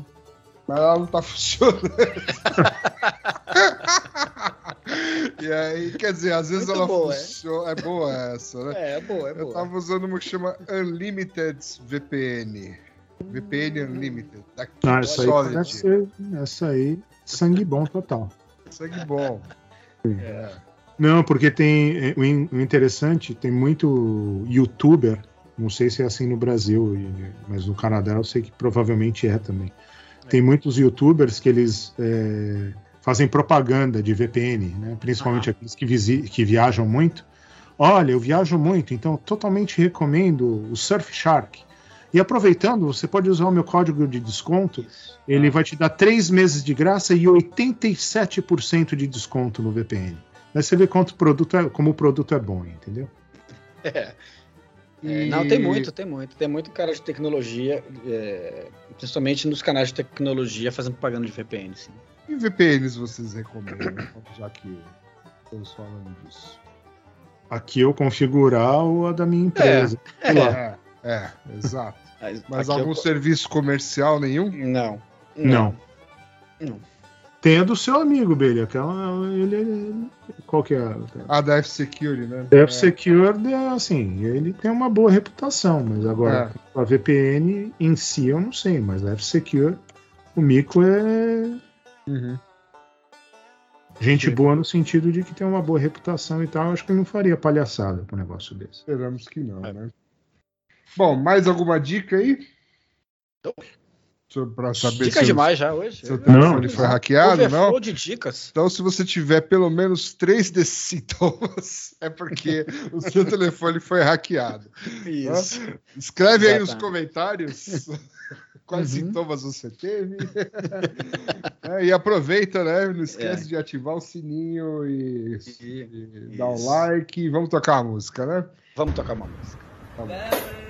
Mas ela não tá funcionando. e aí, quer dizer, às vezes Muito ela boa, é. funciona. É boa essa, né? É, é boa, é Eu tava usando uma que chama Unlimited VPN. VPN Unlimited. Daqui, Ah, essa aí parece ser. Essa aí, sangue bom total. Sangue bom. É. Não, porque tem. é, O in- o interessante, tem muito youtuber, não sei se é assim no Brasil, mas no Canadá eu sei que provavelmente é também. Tem muitos youtubers que eles é, fazem propaganda de VPN, né? principalmente aqueles que, que viajam muito. Olha, eu viajo muito, então totalmente recomendo o Surfshark. E aproveitando, você pode usar o meu código de desconto, Isso. ele vai te dar três meses de graça e 87% de desconto no VPN. Aí você vê quanto o produto é, como o produto é bom, entendeu? É. E- Não, tem muito, tem muito. Tem muito cara de tecnologia, é, principalmente nos canais de tecnologia, fazendo propaganda de VPN. Sim. E VPNs vocês recomendam, já que estamos falando disso? Aqui eu configurar o a da minha empresa. Sei lá. É, é, exato. Mas, Mas algum eu- serviço comercial nenhum? Não. Não. Não. Tem a do seu amigo, Belha, aquela. Ele, ele- qual que é? a- da F-Security, né? Deve Secured, é assim, ele tem uma boa reputação, mas agora É. a VPN em si eu não sei, mas a F-Secure, o mico é Uhum. gente Sim. boa no sentido de que tem uma boa reputação e tal. Acho que ele não faria palhaçada com um negócio desse. Esperamos que não, É. né? Bom, mais alguma dica aí? Não. Pra saber Dica se demais já hoje. seu telefone Não. foi hackeado, não? De dicas. Então, se você tiver pelo menos três desses sintomas, é porque o seu telefone foi hackeado. Isso. Escreve aí nos comentários quais Uhum. sintomas você teve. É, e aproveita, né? Não esquece É. de ativar o sininho e, E- e dar um Isso. like. E vamos tocar a música, né? Vamos tocar uma música. Tá bom.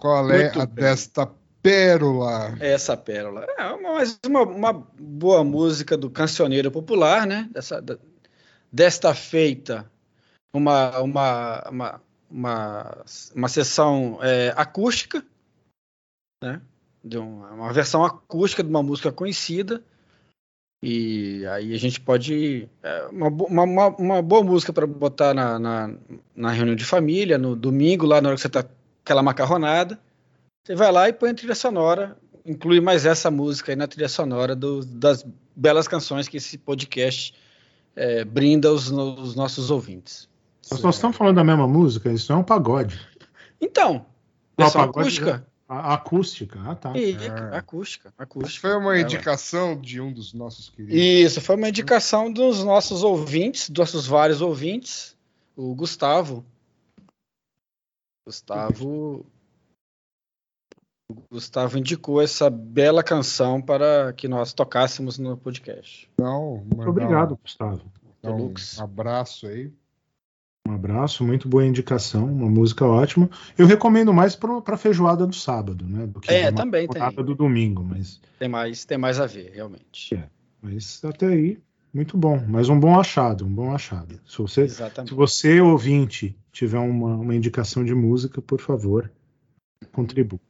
Qual é Muito a bem. desta pérola? Essa pérola. É mais uma, uma boa música do cancioneiro popular, né? Dessa, da- desta feita, uma, uma, uma, uma, uma sessão é, acústica, né? De uma, uma versão acústica de uma música conhecida. E aí a gente pode. É uma, uma, uma, boa música para botar na, na, na reunião de família, no domingo, lá na hora que você tá com aquela macarronada. Você vai lá e põe a trilha sonora, inclui mais essa música aí na trilha sonora do- das belas canções que esse podcast é, brinda aos, no- aos nossos ouvintes. Nós nós estamos falando da mesma música, isso não é um pagode. Então, versão pagode acústica? A, a acústica, ah tá. E, Ah. acústica, Isso acústica. foi uma É, indicação de um dos nossos queridos. Isso, foi uma indicação dos nossos ouvintes, dos nossos vários ouvintes, o Gustavo. Gustavo. o Gustavo indicou essa bela canção para que nós tocássemos no podcast. Então, Muito obrigado, Gustavo. mandar um abraço aí. Um abraço, muito boa indicação, uma música ótima. Eu recomendo mais para feijoada do sábado, né? Do que É, uma também tem. do domingo, mas, Tem mais, tem mais a ver, realmente. É. mas até aí, muito bom. Mas um bom achado, um bom achado. Se você, se você ouvinte, tiver uma, uma indicação de música, por favor, contribua.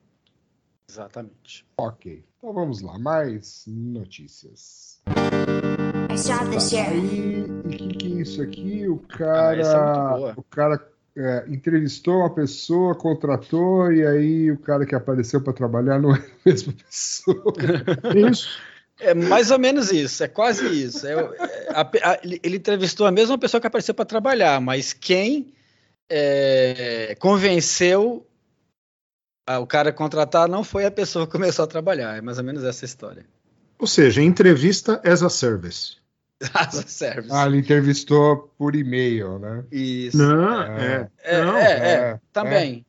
Exatamente. Ok. Então vamos lá, mais notícias. Tá, sheriff. aí, o que, que é isso aqui? O Ah, é cara, boa. o cara é, entrevistou uma pessoa, contratou, e aí o cara que apareceu para trabalhar não é a mesma pessoa. Isso. É mais ou menos isso, é quase isso. É, é, a a- ele entrevistou a mesma pessoa que apareceu para trabalhar, mas quem é, convenceu a- o cara a contratar não foi a pessoa que começou a trabalhar. É mais ou menos essa história. Ou seja, entrevista as a service. As a service. Ah, ele entrevistou por e-mail, né? Isso. Não, É. é. É, não, é, é, também.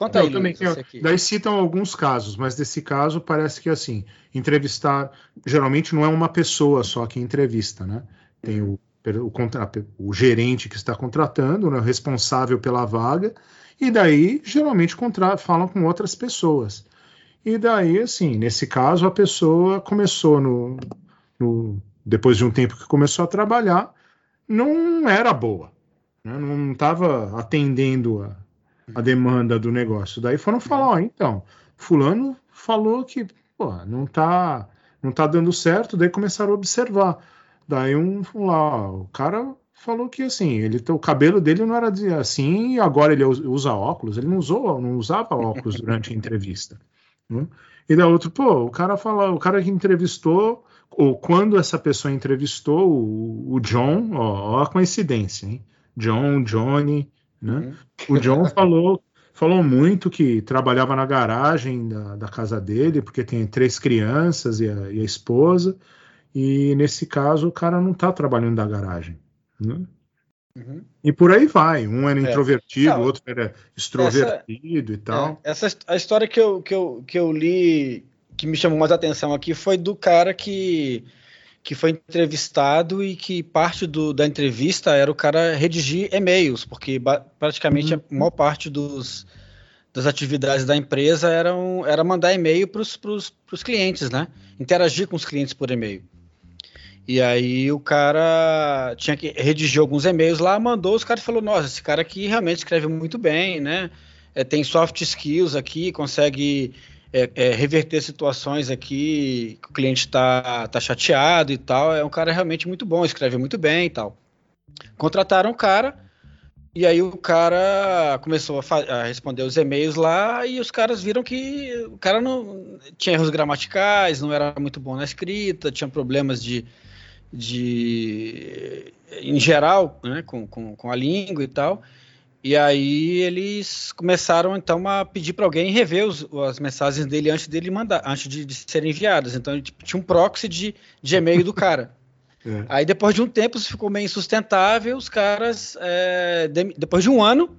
Conta Não, aí, também aqui. daí citam alguns casos, mas desse caso parece que assim, entrevistar geralmente não é uma pessoa só que entrevista, né? Tem o, o, contra- o gerente que está contratando, né, o responsável pela vaga, e daí geralmente contra, falam com outras pessoas. E daí, assim, nesse caso, a pessoa começou no, no- depois de um tempo que começou a trabalhar, não era boa, né? não estava atendendo a, a demanda do negócio. Daí foram falar, ó, então, fulano falou que pô, não tá não tá dando certo, daí começaram a observar. Daí um um lá, ó, o cara falou que assim, ele o cabelo dele não era assim e agora ele us- usa óculos, ele não usou, não usava óculos durante a entrevista. né? E da outro, pô, o cara fala, o cara que entrevistou ou quando essa pessoa entrevistou o, o John, ó, ó a coincidência, hein? John, Johnny, né? Uhum. O John falou, falou muito que trabalhava na garagem da, da casa dele, porque tem três crianças e a, e a esposa, e nesse caso o cara não está trabalhando da garagem. né? Uhum. E por aí vai. Um era É. introvertido, o outro era extrovertido e tal. É, essa a história que eu, que, eu, que eu li, que me chamou mais atenção aqui, foi do cara que, que foi entrevistado e que parte do, da entrevista era o cara redigir e-mails, porque praticamente a maior parte dos, das atividades da empresa eram, era mandar e-mail para os clientes, né? Interagir com os clientes por e-mail. E aí o cara tinha que redigir alguns e-mails lá, mandou, os caras falou, nossa, esse cara aqui realmente escreve muito bem, né? É, tem soft skills aqui, consegue é, é, reverter situações aqui que o cliente está tá chateado e tal. É um cara realmente muito bom, escreve muito bem e tal. Contrataram o cara, e aí o cara começou a, a responder os e-mails lá, e os caras viram que o cara não tinha erros gramaticais, não era muito bom na escrita, tinha problemas de de em geral, né, com, com, com a língua e tal. E aí eles começaram então a pedir para alguém rever os, as mensagens dele antes dele mandar, antes de, de serem enviadas. Então tipo, tinha um proxy de, de e-mail do cara. É. Aí depois de um tempo isso ficou meio insustentável, os caras é, demi- depois de um ano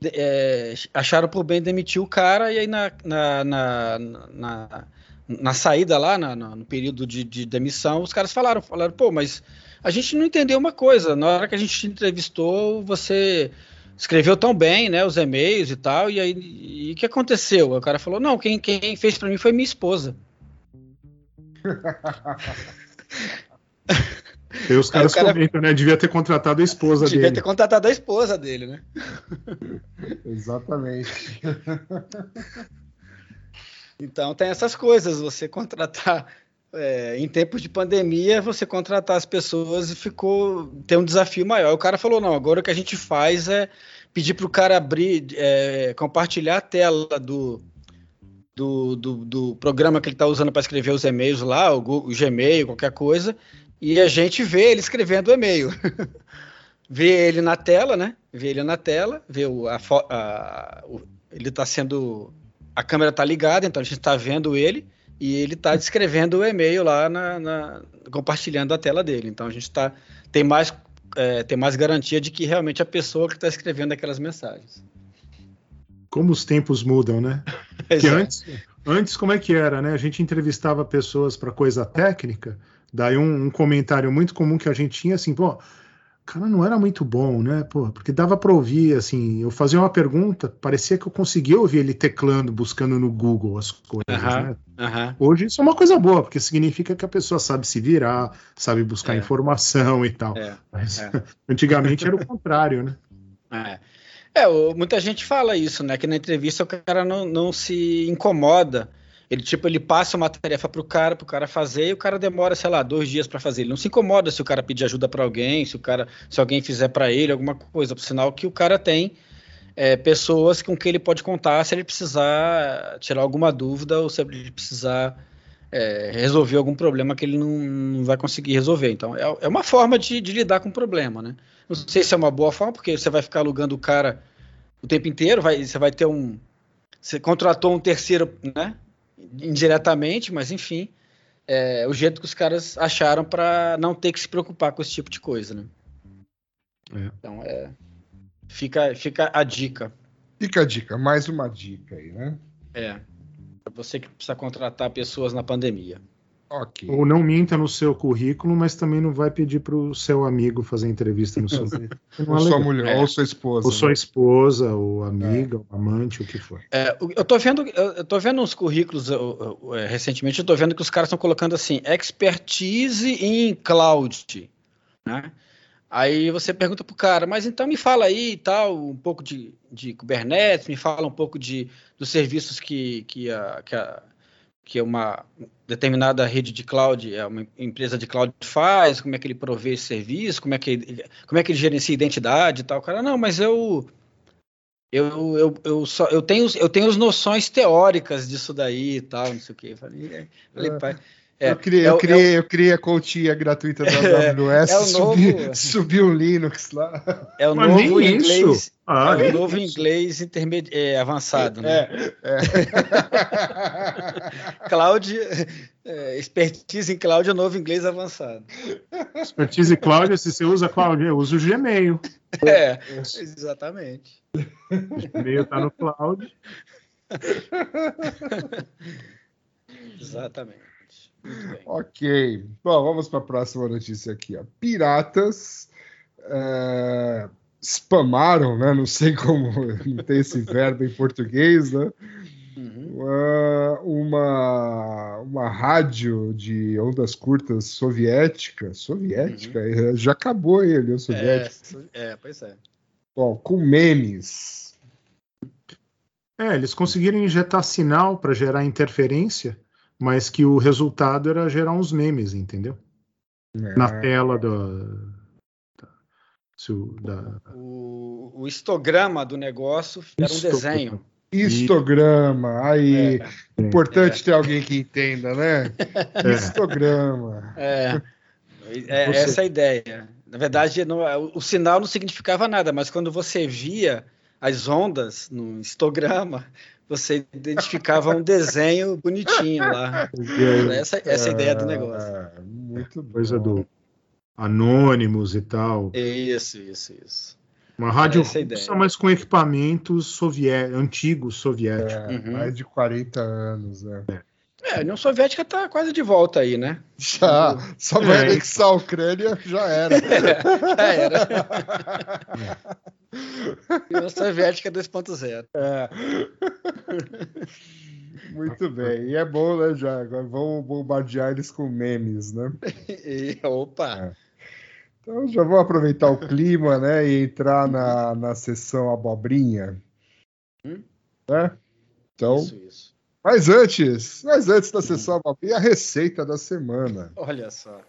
de- é, acharam por bem demitir o cara e aí na, na, na, na, na saída lá, na- no período de, de demissão, os caras falaram, falaram, pô, mas a gente não entendeu uma coisa, na hora que a gente te entrevistou, você escreveu tão bem, né, os e-mails e tal, e aí e o que aconteceu? O cara falou, não, quem, quem fez para mim foi minha esposa. E os caras cara- comentam, né? Devia ter contratado a esposa Devia dele. ter contratado a esposa dele, né? Exatamente. Então tem essas coisas, você contratar é, em tempos de pandemia, você contratar as pessoas e ficou tem um desafio maior. O cara falou não, agora o que a gente faz é pedir para o cara abrir, é, compartilhar a tela do do, do, do programa que ele está usando para escrever os e-mails lá, o, Google, o Gmail, qualquer coisa, e a gente vê ele escrevendo o e-mail. vê ele na tela, né? Vê ele na tela, vê o, a, a- o- ele está sendo a câmera está ligada, então a gente está vendo ele e ele está descrevendo o e-mail lá na, na- compartilhando a tela dele. Então a gente tá, tem mais é, tem mais garantia de que realmente a pessoa que está escrevendo aquelas mensagens. Como os tempos mudam, né? Que Exato. antes, antes, como é que era, né? A gente entrevistava pessoas para coisa técnica, daí um, um comentário muito comum que a gente tinha assim, pô, cara não era muito bom, né? Pô, porque dava para ouvir, assim, eu fazia uma pergunta, parecia que eu conseguia ouvir ele teclando, buscando no Google as coisas, né? Hoje isso é uma coisa boa, porque significa que a pessoa sabe se virar, sabe buscar É. informação e tal. É, Mas é. antigamente era o contrário, né? é. É, o- muita gente fala isso, né? Que na entrevista o cara não, não se incomoda. Ele, tipo, ele passa uma tarefa pro cara, pro cara fazer, e o cara demora, sei lá, dois dias para fazer. Ele não se incomoda se o cara pedir ajuda para alguém, se o cara, se alguém fizer para ele alguma coisa, por sinal que o cara tem é, pessoas com quem ele pode contar se ele precisar tirar alguma dúvida ou se ele precisar é, resolver algum problema que ele não, não vai conseguir resolver. Então, é, é uma forma de, de lidar com o problema, né? Não sei se é uma boa forma, porque você vai ficar alugando o cara o tempo inteiro, vai, você vai ter um. Você contratou um terceiro, né? Indiretamente, mas enfim, é o jeito que os caras acharam para não ter que se preocupar com esse tipo de coisa, né? É. Então é. Fica, fica a dica. Fica a dica, mais uma dica aí, né? É. Pra você que precisa contratar pessoas na pandemia. Ok. Ou não minta no seu currículo, mas também não vai pedir para o seu amigo fazer entrevista no seu Ou é sua mulher, É. ou sua esposa. Ou sua né? esposa, ou amiga, ou amante, o que for. É, eu tô vendo, eu, eu tô vendo uns currículos eu- eu- é, recentemente, eu tô vendo que os caras estão colocando assim, expertise em cloud, né? Aí você pergunta pro cara, mas então me fala aí e tal, um pouco de, de Kubernetes, me fala um pouco de, dos serviços que, que, a, que, a, que uma determinada rede de cloud, é uma empresa de cloud faz, como é que ele provê esse serviço, como é que, ele- como é que ele gerencia identidade e tal. O cara, não, mas eu eu, eu, eu, só, eu, tenho, eu tenho as noções teóricas disso daí e tal, não sei o quê. Eu Falei, é, falei, É. pai, é, eu criei, é eu o- criei, eu criei a continha gratuita da AWS, é o subi, novo- subi um Linux lá. é o Mas novo inglês. isso. Ah, é o novo inglês intermedi é, avançado, né? É, é. Cloud, é, expertise em cloud é o novo inglês avançado. Expertise Cloud, se você usa Cloud, eu uso o Gmail. É, exatamente. O Gmail está no Cloud. Exatamente. Ok. Bom, vamos para a próxima notícia aqui. Ó. Piratas é, spamaram, né? Não sei como tem esse verbo em português, né? Uhum. Uma, uma rádio de ondas curtas soviética, soviética, eh, já acabou ele, o É, soviético. é, pois é. Bom, com memes. É, eles conseguiram injetar sinal para gerar interferência, mas que o resultado era gerar uns memes, entendeu? né? Na tela do, da, o- da- O, o histograma do negócio era um Histograma. desenho. Histograma, aí, É, importante ter alguém que entenda, né? É. Histograma. é, é Você- essa a ideia. Na verdade, não- o, o sinal não significava nada, mas quando você via as ondas no histograma, você identificava um desenho bonitinho lá. Essa, essa é a ideia do negócio. Ah, muito bom. coisa do Anônimos e tal. Isso, isso, isso. Uma rádio Essa é a russa, mas com equipamentos sovié antigos soviéticos. É, Uhum. Mais de 40 anos, né? É, a União Soviética está quase de volta aí, né? Já, só vai É. anexar a Ucrânia, já era. Já era. União Soviética 2.0. É. Muito bem. E é bom, né, já? Agora vamos bombardear eles com memes, né? E, opa! Então já vou aproveitar o clima, né? E entrar na, na sessão abobrinha. Hum? Né? Então, Isso, isso. Mas antes, mas antes da sessão abobrinha, a receita da semana. Olha só.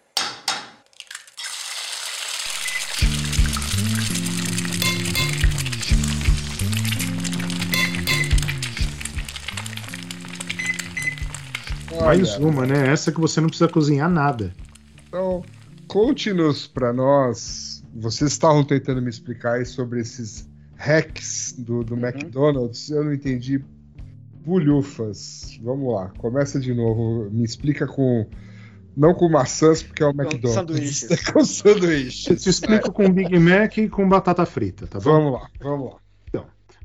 Mais Olha, uma, né? Essa que você não precisa cozinhar nada. Então, conte-nos para nós. Vocês estavam tentando me explicar aí sobre esses hacks do, do Uhum. McDonald's. Eu não entendi bulhufas. Vamos lá, começa de novo. Me explica com. Não com maçãs, porque é o McDonald's. sanduíches. com sanduíches. Eu te explico com Big Mac e com batata frita, tá bom? Vamos lá, vamos lá.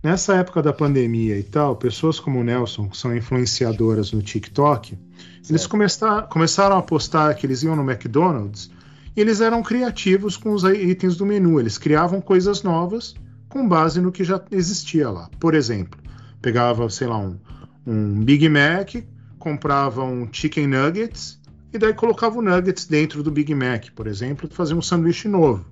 Nessa época da pandemia e tal, pessoas como o Nelson, que são influenciadoras no TikTok, eles Certo. começar- começaram a postar que eles iam no McDonald's e eles eram criativos com os itens do menu. Eles criavam coisas novas com base no que já existia lá. Por exemplo, pegava, sei lá, um, um Big Mac, comprava um Chicken Nuggets e daí colocava o Nuggets dentro do Big Mac, por exemplo, e fazia um sanduíche novo.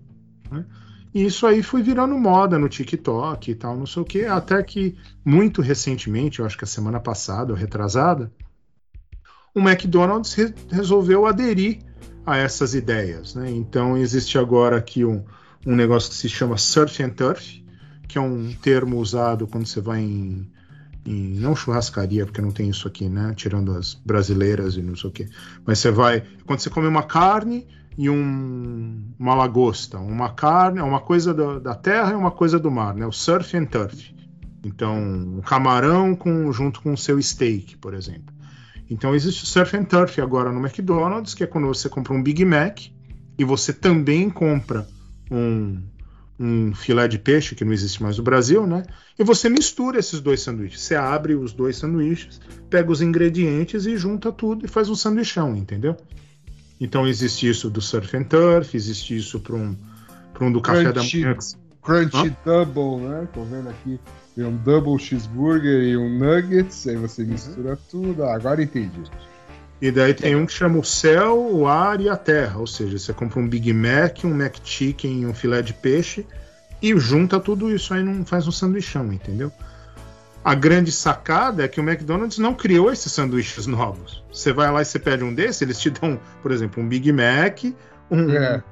né? E isso aí foi virando moda no TikTok e tal, não sei o que, até que muito recentemente, eu acho que a semana passada ou retrasada, o McDonald's re- resolveu aderir a essas ideias. Né? Então existe agora aqui um, um negócio que se chama Surf and Turf, que é um termo usado quando você vai em, em- não churrascaria, porque não tem isso aqui, né? Tirando as brasileiras e não sei o que. Mas você vai. Quando você come uma carne e um, uma lagosta, uma carne, uma coisa da, da terra e uma coisa do mar, né? O surf and turf. Então, um camarão com, junto com o seu steak, por exemplo. Então existe o surf and turf agora no McDonald's, que é quando você compra um Big Mac e você também compra um, um filé de peixe, que não existe mais no Brasil, né? E você mistura esses dois sanduíches. Você abre os dois sanduíches, pega os ingredientes e junta tudo e faz um sanduichão, entendeu? Então existe isso do surf and turf, existe isso para um, pra um do café Crunchy. da manhã. Crunchy Double, né? Tô vendo aqui. Tem um Double Cheeseburger e um Nuggets. Aí você mistura tudo. Ah, agora entendi. E daí tem um que chama o céu, o ar e a terra. Ou seja, você compra um Big Mac, um McChicken e um filé de peixe e junta tudo isso aí não faz um sanduichão, entendeu? A grande sacada é que o McDonald's não criou esses sanduíches novos. Você vai lá e você pede um desses, eles te dão, por exemplo, um Big Mac, um, É.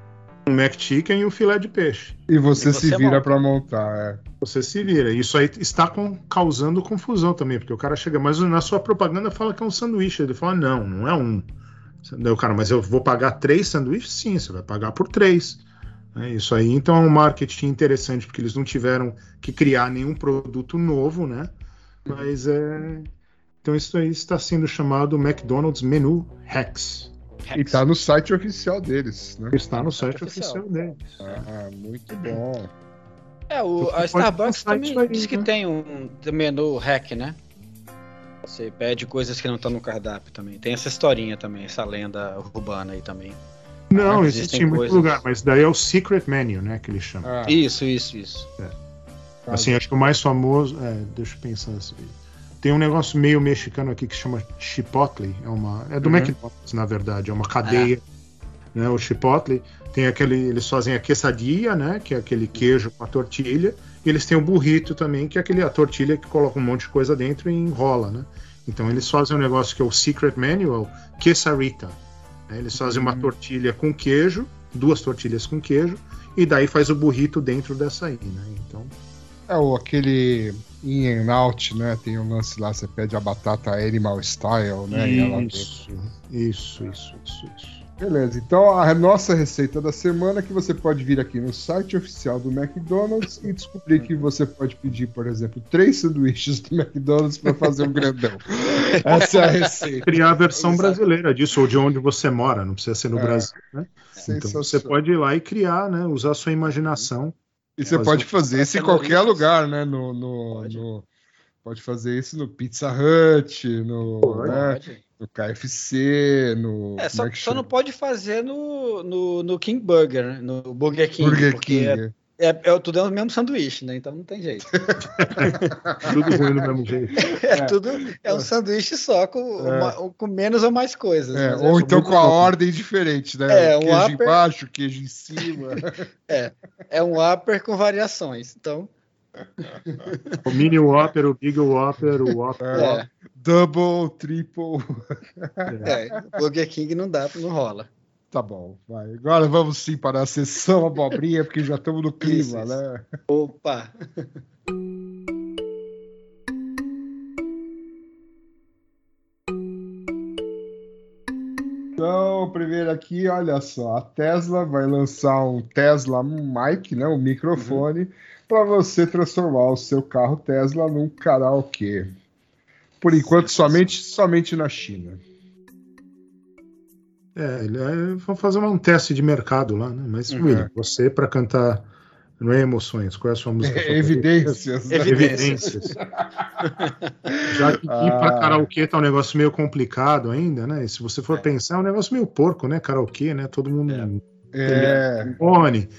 um McChicken e um filé de peixe. E você, E se você vira monta. para montar. É. Você se vira. Isso aí está com- causando confusão também, porque o cara chega, mas na sua propaganda fala que é um sanduíche. Ele fala, não, não é um. O cara, mas eu vou pagar três sanduíches? Sim, você vai pagar por três. É isso aí, então é um marketing interessante, porque eles não tiveram que criar nenhum produto novo, né? Mas é. Então isso aí está sendo chamado McDonald's Menu Hacks. E tá no site oficial deles, né? Está no site oficial. oficial deles. Ah, muito bom. É, o, a Starbucks também aí, diz que né? tem um menu hack, né? Você pede coisas que não estão no cardápio também. Tem essa historinha também, essa lenda urbana aí também. Não, Ah, existe em muito coisas. lugar, mas daí é o Secret Menu, né? Que eles chamam. Ah, Isso, isso, isso. tá. Assim, acho que o mais famoso. É, deixa eu pensar assim. Tem um negócio meio mexicano aqui que chama Chipotle. É, uma, é do Uhum. McDonald's, na verdade. É uma cadeia. Né, o Chipotle. Tem aquele. Eles fazem a quesadilla, né? Que é aquele queijo com a tortilha. E eles têm o burrito também, que é aquele, a tortilha que coloca um monte de coisa dentro e enrola, né? Então eles fazem um negócio que é o Secret Menu, é o quesarita. né, Eles fazem uma Uhum. tortilha com queijo, duas tortilhas com queijo, e daí faz o burrito dentro dessa aí, né? Então. É o aquele in and out, né? Tem um lance lá, você pede a batata animal style, né? E. Isso, isso, isso, isso, isso. Beleza, então a nossa receita da semana é que você pode vir aqui no site oficial do McDonald's e descobrir que você pode pedir, por exemplo, três sanduíches do McDonald's para fazer um grandão. Essa é a receita. Criar a versão brasileira disso, ou de onde você mora, não precisa ser no É. Brasil, né? Então você pode ir lá e criar, né? Usar a sua imaginação. E você pode fazer isso em qualquer lugar, né? No, no, Pode. no- pode fazer isso no Pizza Hut, no, Pode. né, Pode. no KFC, no. É, como só, só não pode fazer no, no, no King Burger, né? No Burger King. Burger porque King. é, é, tudo é o mesmo sanduíche, né? Então não tem jeito. Tudo ruim do mesmo jeito. É, tudo é um sanduíche só com, uma- com menos ou mais coisas. É, ou é, então com a ordem diferente, né? É, um queijo upper- embaixo, queijo em cima. é um upper com variações. Então, O Mini Whopper, o Big Whopper, o Whopper. é, Double, triple. é, Burger King não dá, não rola. Tá bom, vai. Agora vamos sim para a sessão abobrinha, porque já estamos no clima, Isso, isso. né? Opa! Então, primeiro aqui, olha só, a Tesla vai lançar um Tesla Mic, né, um microfone, para você transformar o seu carro Tesla num karaokê. Por enquanto, somente, somente na China. É, ele é, vão fazer um teste de mercado lá, né? Mas, Uhum. William, você para cantar não é emoções, qual é a sua música? favorita? Evidências. né? Evidências. Já que ir para Ah. karaokê tá um negócio meio complicado ainda, né? E se você for pensar, é um negócio meio porco, né? Karaokê, né? Todo mundo É, fone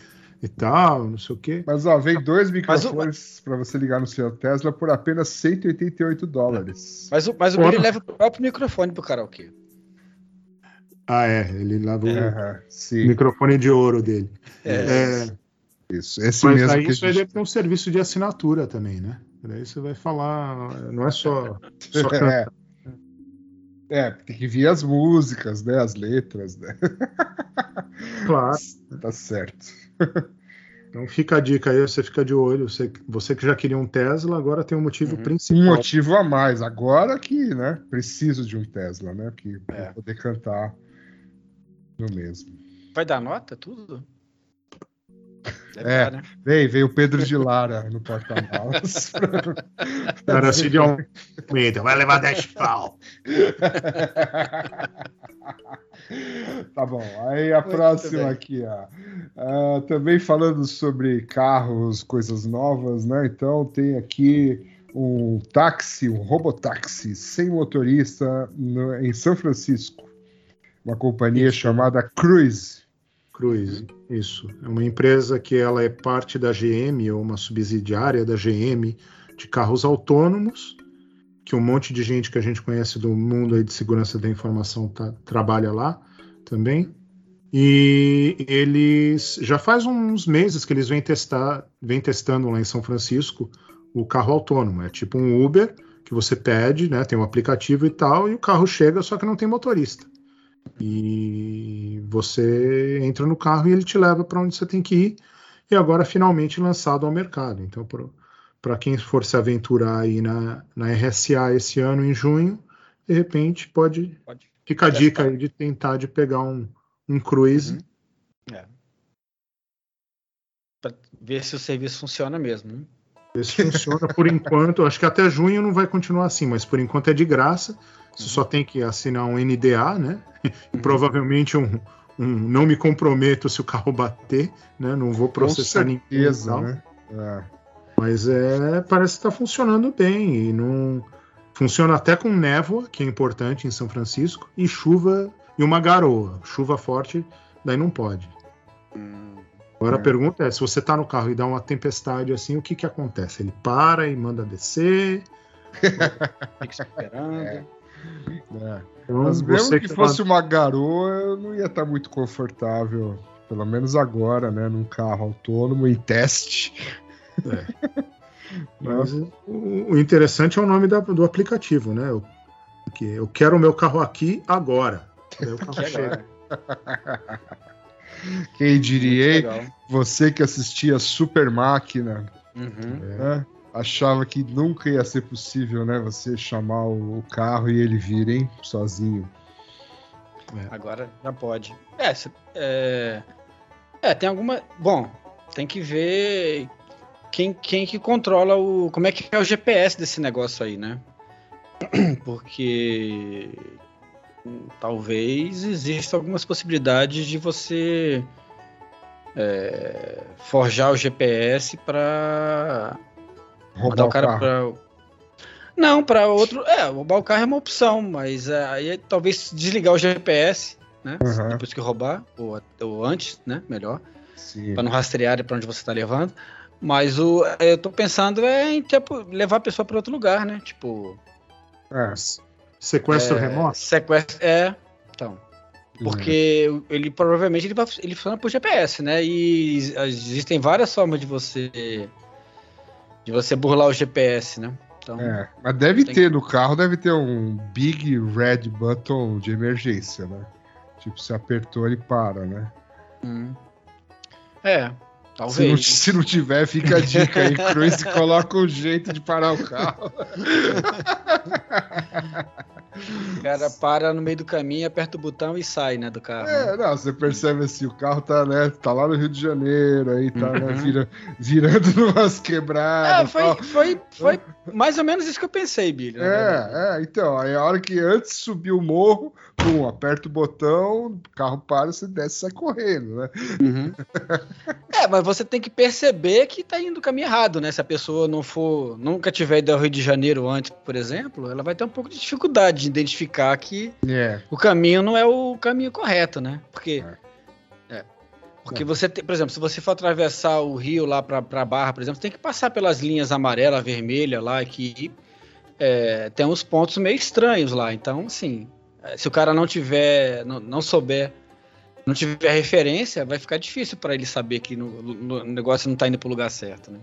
e tal, não sei o quê. mas ó, vem dois Mas o- microfones para você ligar no seu Tesla por apenas 188 dólares. Mas o, mas o. Billy leva o próprio microfone pro karaokê. Ah, é, ele lava o microfone de ouro dele. É. É, isso. Esse mas mesmo aí que isso gente... deve ter um serviço de assinatura também, né? Daí você vai falar, não é só, só. É. É, tem que vir as músicas, né? As letras, né? Claro. Tá certo. Então fica a dica aí, você fica de olho. Você, você que já queria um Tesla, agora tem um motivo Uhum. principal. Um motivo a mais. Agora que, né? Preciso de um Tesla, né? Que pra É. poder cantar no mesmo. Vai dar nota, tudo? Deve É. dar, né? Vem, veio o Pedro de Lara no porta-malas. Cara, se de aumenta, vai levar 10 pau. Tá bom, aí a Muito próxima bem. aqui, ó. Ah, também falando sobre carros, coisas novas, né? Então tem aqui um táxi, um robotáxi sem motorista no- em São Francisco. Uma companhia chamada Cruise. Cruise, isso. É uma empresa que ela é parte da GM ou uma subsidiária da GM de carros autônomos, que um monte de gente que a gente conhece do mundo aí de segurança da informação tá- trabalha lá também. E eles já faz uns meses que eles vêm testar, vêm testando lá em São Francisco o carro autônomo. É tipo um Uber que você pede, né? Tem um aplicativo e tal, e o carro chega, só que não tem motorista. E você entra no carro e ele te leva para onde você tem que ir. E agora finalmente lançado ao mercado. Então, para quem for se aventurar aí na, na RSA esse ano, em junho, de repente pode. Pode. Fica a dica aí de tentar de pegar um, um cruise. Uhum. É. Pra ver se o serviço funciona mesmo. né? Ver se funciona por enquanto. Acho que até junho não vai continuar assim, mas por enquanto é de graça. Você só tem que assinar um NDA, né? E provavelmente um, um não me comprometo se o carro bater, né? Não vou processar Com ninguém. certeza, tal. né? É. Mas é, parece que está funcionando bem e não funciona até com névoa, que é importante em São Francisco, e chuva e uma garoa. Chuva forte, daí não pode. Agora É. a pergunta é: se você está no carro e dá uma tempestade assim, o que que acontece? Ele para e manda descer? Fica esperando. É. É. Então, Mas mesmo você que tá- fosse uma garoa, eu não ia estar muito confortável. Pelo menos agora, né? Num carro autônomo em teste. Mas o, o interessante é o nome da- do aplicativo, né? Eu, que eu quero o meu carro aqui agora. O carro Que chega. Quem diria. Você que assistia Super Máquina, Uhum. né? Achava que nunca ia ser possível, né? Você chamar o carro e ele vir, hein? Sozinho. Agora já pode. É, cê- é, é, tem alguma. Bom, tem que ver quem, quem que controla o. Como é que é o GPS desse negócio aí, né? Porque talvez exista algumas possibilidades de você é, forjar o GPS para Mandar o cara carro. pra. Não, para outro. É, roubar o carro é uma opção, mas é, aí é, talvez desligar o GPS, né? Uhum. Depois que roubar, ou, ou antes, né? Melhor. Para não rastrear para onde você está levando. Mas o, eu tô pensando é em tipo, levar a pessoa para outro lugar, né? Tipo. É, Sequestro é, remoto? Sequestro. É. Então. Porque ele provavelmente ele, vai, ele funciona por GPS, né? E existem várias formas de você. De você burlar o GPS, né? Então, É, mas deve ter no carro, deve ter um big red button de emergência, né? Tipo, se apertou, ele para, né? hum. é Se não, talvez. se não tiver, fica a dica aí, Cruz, coloca um jeito de parar o carro. O cara para no meio do caminho, aperta o botão e sai, né, do carro. né? É, não, você percebe assim, o carro tá, né, tá lá no Rio de Janeiro, aí tá, né, Uhum. vira- virando numas É, quebradas. foi, tal. foi, foi mais ou menos isso que eu pensei, Billy. verdade. É, é, então, aí a hora que antes de subir o morro, pum, aperta o botão, o carro para, você desce e sai correndo, né? Uhum. É, mas você tem que perceber que tá indo do caminho errado, né? Se a pessoa não for, nunca tiver ido ao Rio de Janeiro antes, por exemplo, ela vai ter um pouco de dificuldade de identificar que É, o caminho não é o caminho correto, né? Porque é. Porque É. você tem, por exemplo, se você for atravessar o rio lá pra, pra Barra, por exemplo, você tem que passar pelas linhas amarela, vermelha lá, que é, tem uns pontos meio estranhos lá. Então, assim, se o cara não tiver, não, não souber, não tiver referência, vai ficar difícil para ele saber que no, no- o negócio não tá indo pro lugar certo, né?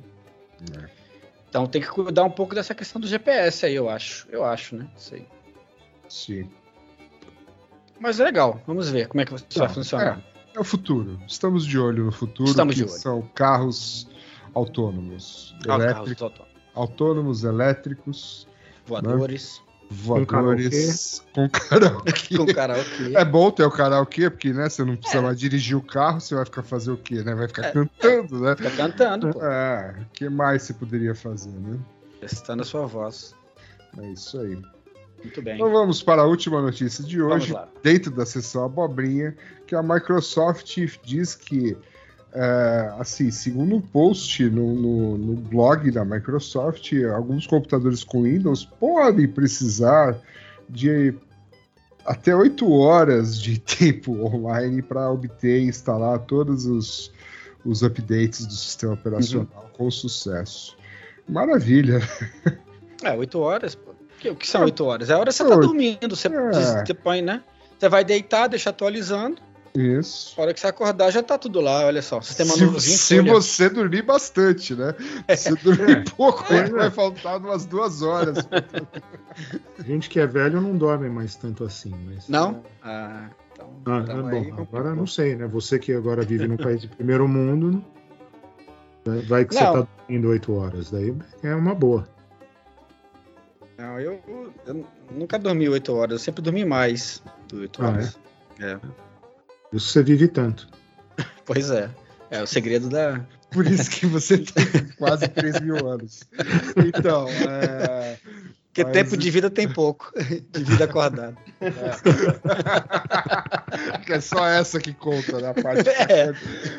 É. Então tem que cuidar um pouco dessa questão do GPS aí, eu acho. Eu acho, né? Sei. sim. Mas é legal, vamos ver como é que isso vai Tá, funcionar. É o futuro. Estamos de olho no futuro, Estamos que de olho. são carros autônomos, Ah, carros elétricos, autônomos, autônomos, elétricos, voadores, voadores, com karaokê. com karaokê. É bom ter o karaokê, porque né, você não precisa É. mais dirigir o carro, você vai ficar fazer o quê? Né? Vai ficar cantando, né? Fica cantando, pô. É, o que mais você poderia fazer, né? Testando a sua voz. É isso aí. Muito bem. Então vamos para a última notícia de hoje, dentro da sessão abobrinha, que a Microsoft diz que, é, assim, segundo um post no, no- no blog da Microsoft, alguns computadores com Windows podem precisar de até 8 horas de tempo online para obter e instalar todos os, os updates do sistema operacional com sucesso. Maravilha. É, oito horas, pô. O que, são oito horas? É a hora que você tá dormindo. Você, É. você põe, né? Você vai deitar, deixa atualizando. Isso. A hora que você acordar, já tá tudo lá, olha só. Sistema Se, novozinho, se folha. você dormir bastante, né? Se dormir pouco, É. vai faltar umas duas horas. Gente que é velho não dorme mais tanto assim. Mas... Não? Ah, então. Ah, então é aí bom, complicou. agora não sei, né? Você que agora vive num país de primeiro mundo, vai- que você Não. tá dormindo oito horas, daí é uma boa. Não, eu, eu nunca dormi oito horas, eu sempre dormi mais do oito Ah, horas. É. Isso você vive tanto. Pois é. É o segredo da. Por isso que você tem quase 3 mil anos. Então, é... Porque Mas- tempo de vida tem pouco. De vida acordada. que é só essa que conta, né? A parte É.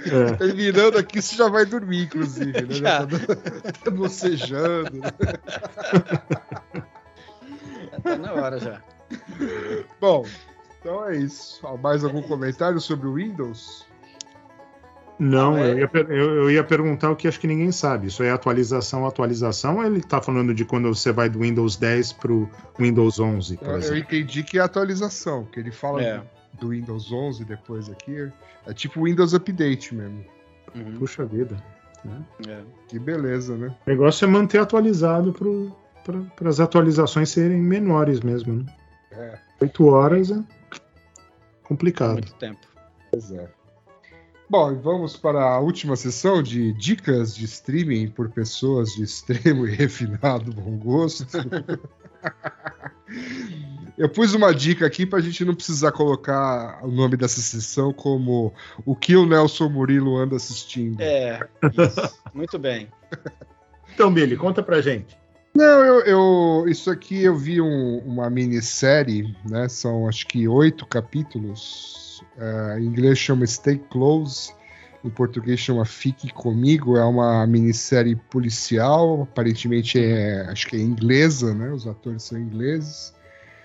É, Terminando aqui, você já vai dormir, inclusive, né? Já. tá bocejando. Né? Tá na hora já. Bom, então é isso. Mais algum comentário sobre o Windows? Não, Não, é- eu, ia, eu- eu ia perguntar o que acho que ninguém sabe. Isso é atualização, atualização, ou ele tá falando de quando você vai do Windows 10 pro Windows 11, por Eu, eu exemplo? entendi que é atualização, que ele fala É. do Windows 11 depois aqui. É tipo Windows Update mesmo. Uhum. Puxa vida. É. Que beleza, né? O negócio é manter atualizado para as atualizações serem menores mesmo. Né? É, Oito horas é complicado. Muito tempo. pois é. Bom, e vamos para a última sessão de dicas de streaming por pessoas de extremo e refinado bom gosto. Eu pus uma dica aqui para a gente não precisar colocar o nome dessa sessão como o que o Nelson Murilo anda assistindo. É, isso. Muito bem. Então, Billy, conta pra gente. Não, eu, eu- isso aqui eu vi um- uma minissérie, né? São acho que oito capítulos. É, em inglês chama Stay Close, em português chama Fique Comigo. É uma minissérie policial, aparentemente é, acho que é inglesa, né? Os atores são ingleses.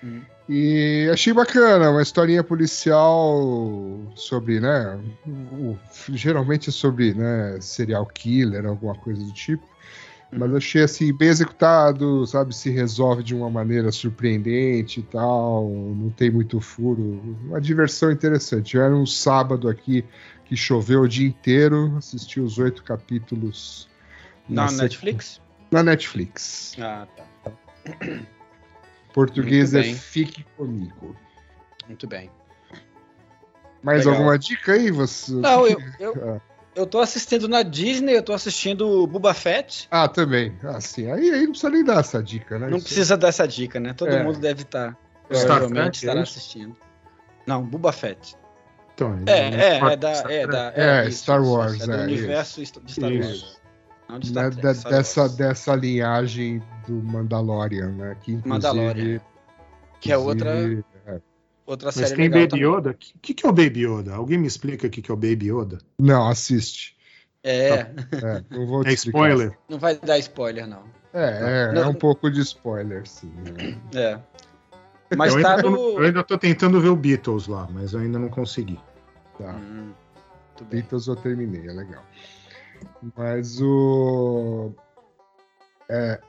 Hum. E achei bacana, uma historinha policial sobre, né? o- geralmente é sobre, né, serial killer, alguma coisa do tipo. Mas achei assim, bem executado, sabe? Se resolve de uma maneira surpreendente e tal. Não tem muito furo. Uma diversão interessante. Era um sábado aqui que choveu o dia inteiro. Assisti os oito capítulos Na sequ- Netflix? Na Netflix. Ah, tá. Português é. Fique Comigo. Muito bem. Mais Legal. alguma dica aí? Você... Não, eu, eu, Ah. Eu tô assistindo na Disney, eu tô assistindo Boba Fett. Ah, também. Assim, aí, aí não precisa nem dar essa dica, né? Não Isso- precisa dessa dica, né? Todo É. mundo deve estar. Star Provavelmente é estará isso? assistindo. Não, Boba Fett. Então, É, é, é da. É, da, É, isso, Star isso, Wars, isso, é do é, universo de Star Isso. Wars. Não de Star né, Trek, da- Star dessa, Wars. dessa linhagem do Mandalorian, né? Que Mandalorian. Que é outra, é. Outra Mas série tem legal Baby também. Yoda? O que, que, é o Baby Yoda? Alguém me explica o que, que é o Baby Yoda? Não, assiste. É, É, não vou te É spoiler? não vai dar spoiler, não. É, é, Não. é um pouco de spoiler, sim. né? É. Mas eu, tá ainda no. eu ainda tô tentando ver o Beatles lá, mas eu ainda não consegui. Tá. Hum. Beatles eu terminei, é legal. Mas o. É,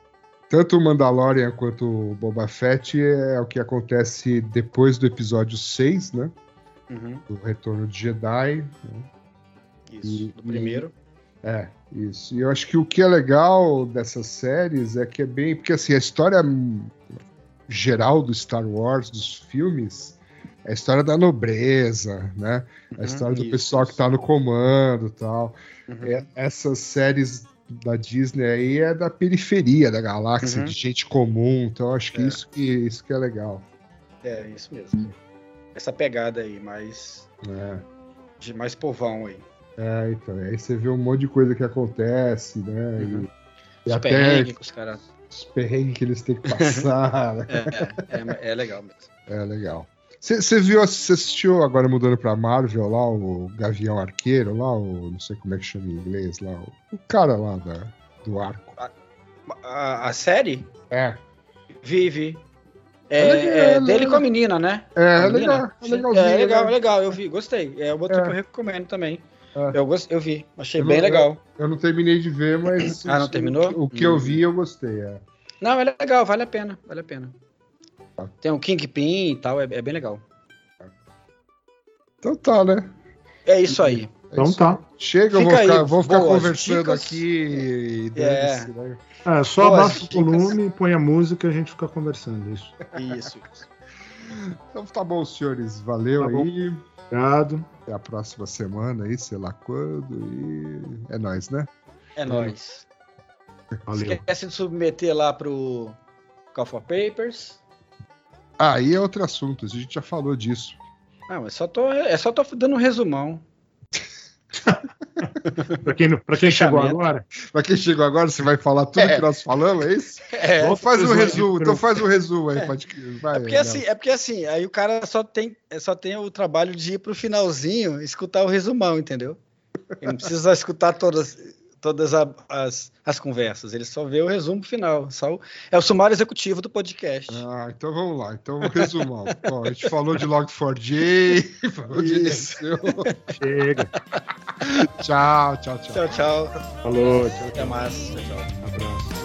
tanto o Mandalorian quanto o Boba Fett é o que acontece depois do episódio 6, né? Uhum, Do Retorno de Jedi. isso. E- Do primeiro. É, isso. E eu acho que o que é legal dessas séries é que é bem. Porque assim, a história geral do Star Wars, dos filmes, é a história da nobreza, né? A Uhum, história do isso, pessoal que isso. tá no comando e tal. Uhum. É, essas séries da Disney aí é da periferia da galáxia, Uhum. de gente comum. Então eu acho que, É. isso que isso que é legal. É, isso mesmo. Essa pegada aí, mais. né? De mais povão aí. É, então. Aí você vê um monte de coisa que acontece, né? Uhum. E, e Os até perrengues que os caras. os perrengues que eles têm que passar. né? É, é, é legal mesmo. É legal. Você viu, você assistiu agora mudando pra Marvel lá, o Gavião Arqueiro lá, o não sei como é que chama em inglês lá, o, o cara lá da, do arco. A, a série É, vive. É É, legal, é é dele legal. com a menina, né? é, é A menina? legal, é. É legal, né? é legal, eu vi, gostei. É outro É. que eu recomendo também. É. Eu, gost, eu vi, achei Eu bem não- legal. Eu não terminei de ver, mas Ah, não o- terminou? O, que eu Hum. vi eu gostei. É. Não, é legal, vale a pena, vale a pena. Tem um Kingpin e tal, é, é bem legal. Então tá, né? É isso aí. É Então isso. tá. Chega, eu vou ficar, vou ficar conversando dicas. aqui e É. né? É, só Boas abaixa o volume, põe a música e a gente fica conversando. Isso. Isso. isso. Então tá bom, senhores. Valeu Tá bom. aí. Obrigado. Até a próxima semana aí, sei lá quando. E é nóis, né? É nóis. Valeu. Esquece de submeter lá pro Call for Papers. Ah, aí é outro assunto. A gente já falou disso. Não, é só tô, é só tô dando um resumão. Pra quem, pra quem chegou agora, Pra quem chegou agora, você vai falar tudo É. que nós falamos, é isso? É, Então faz um resumo, então faz um resumo aí, É. pode vai, É porque, assim, é porque assim, aí o cara só tem, é, só tem o trabalho de ir pro finalzinho escutar o resumão, entendeu? Ele não precisa escutar todas, todas a- as, as conversas, ele só vê o resumo final. Só o- é o sumário executivo do podcast. Ah, então vamos lá. Então resumão. Bom, a gente falou de Log4j, falou de Isso. Chega. Tchau, tchau, tchau. Tchau, tchau. Falou, tchau. Até mais. Tchau, tchau.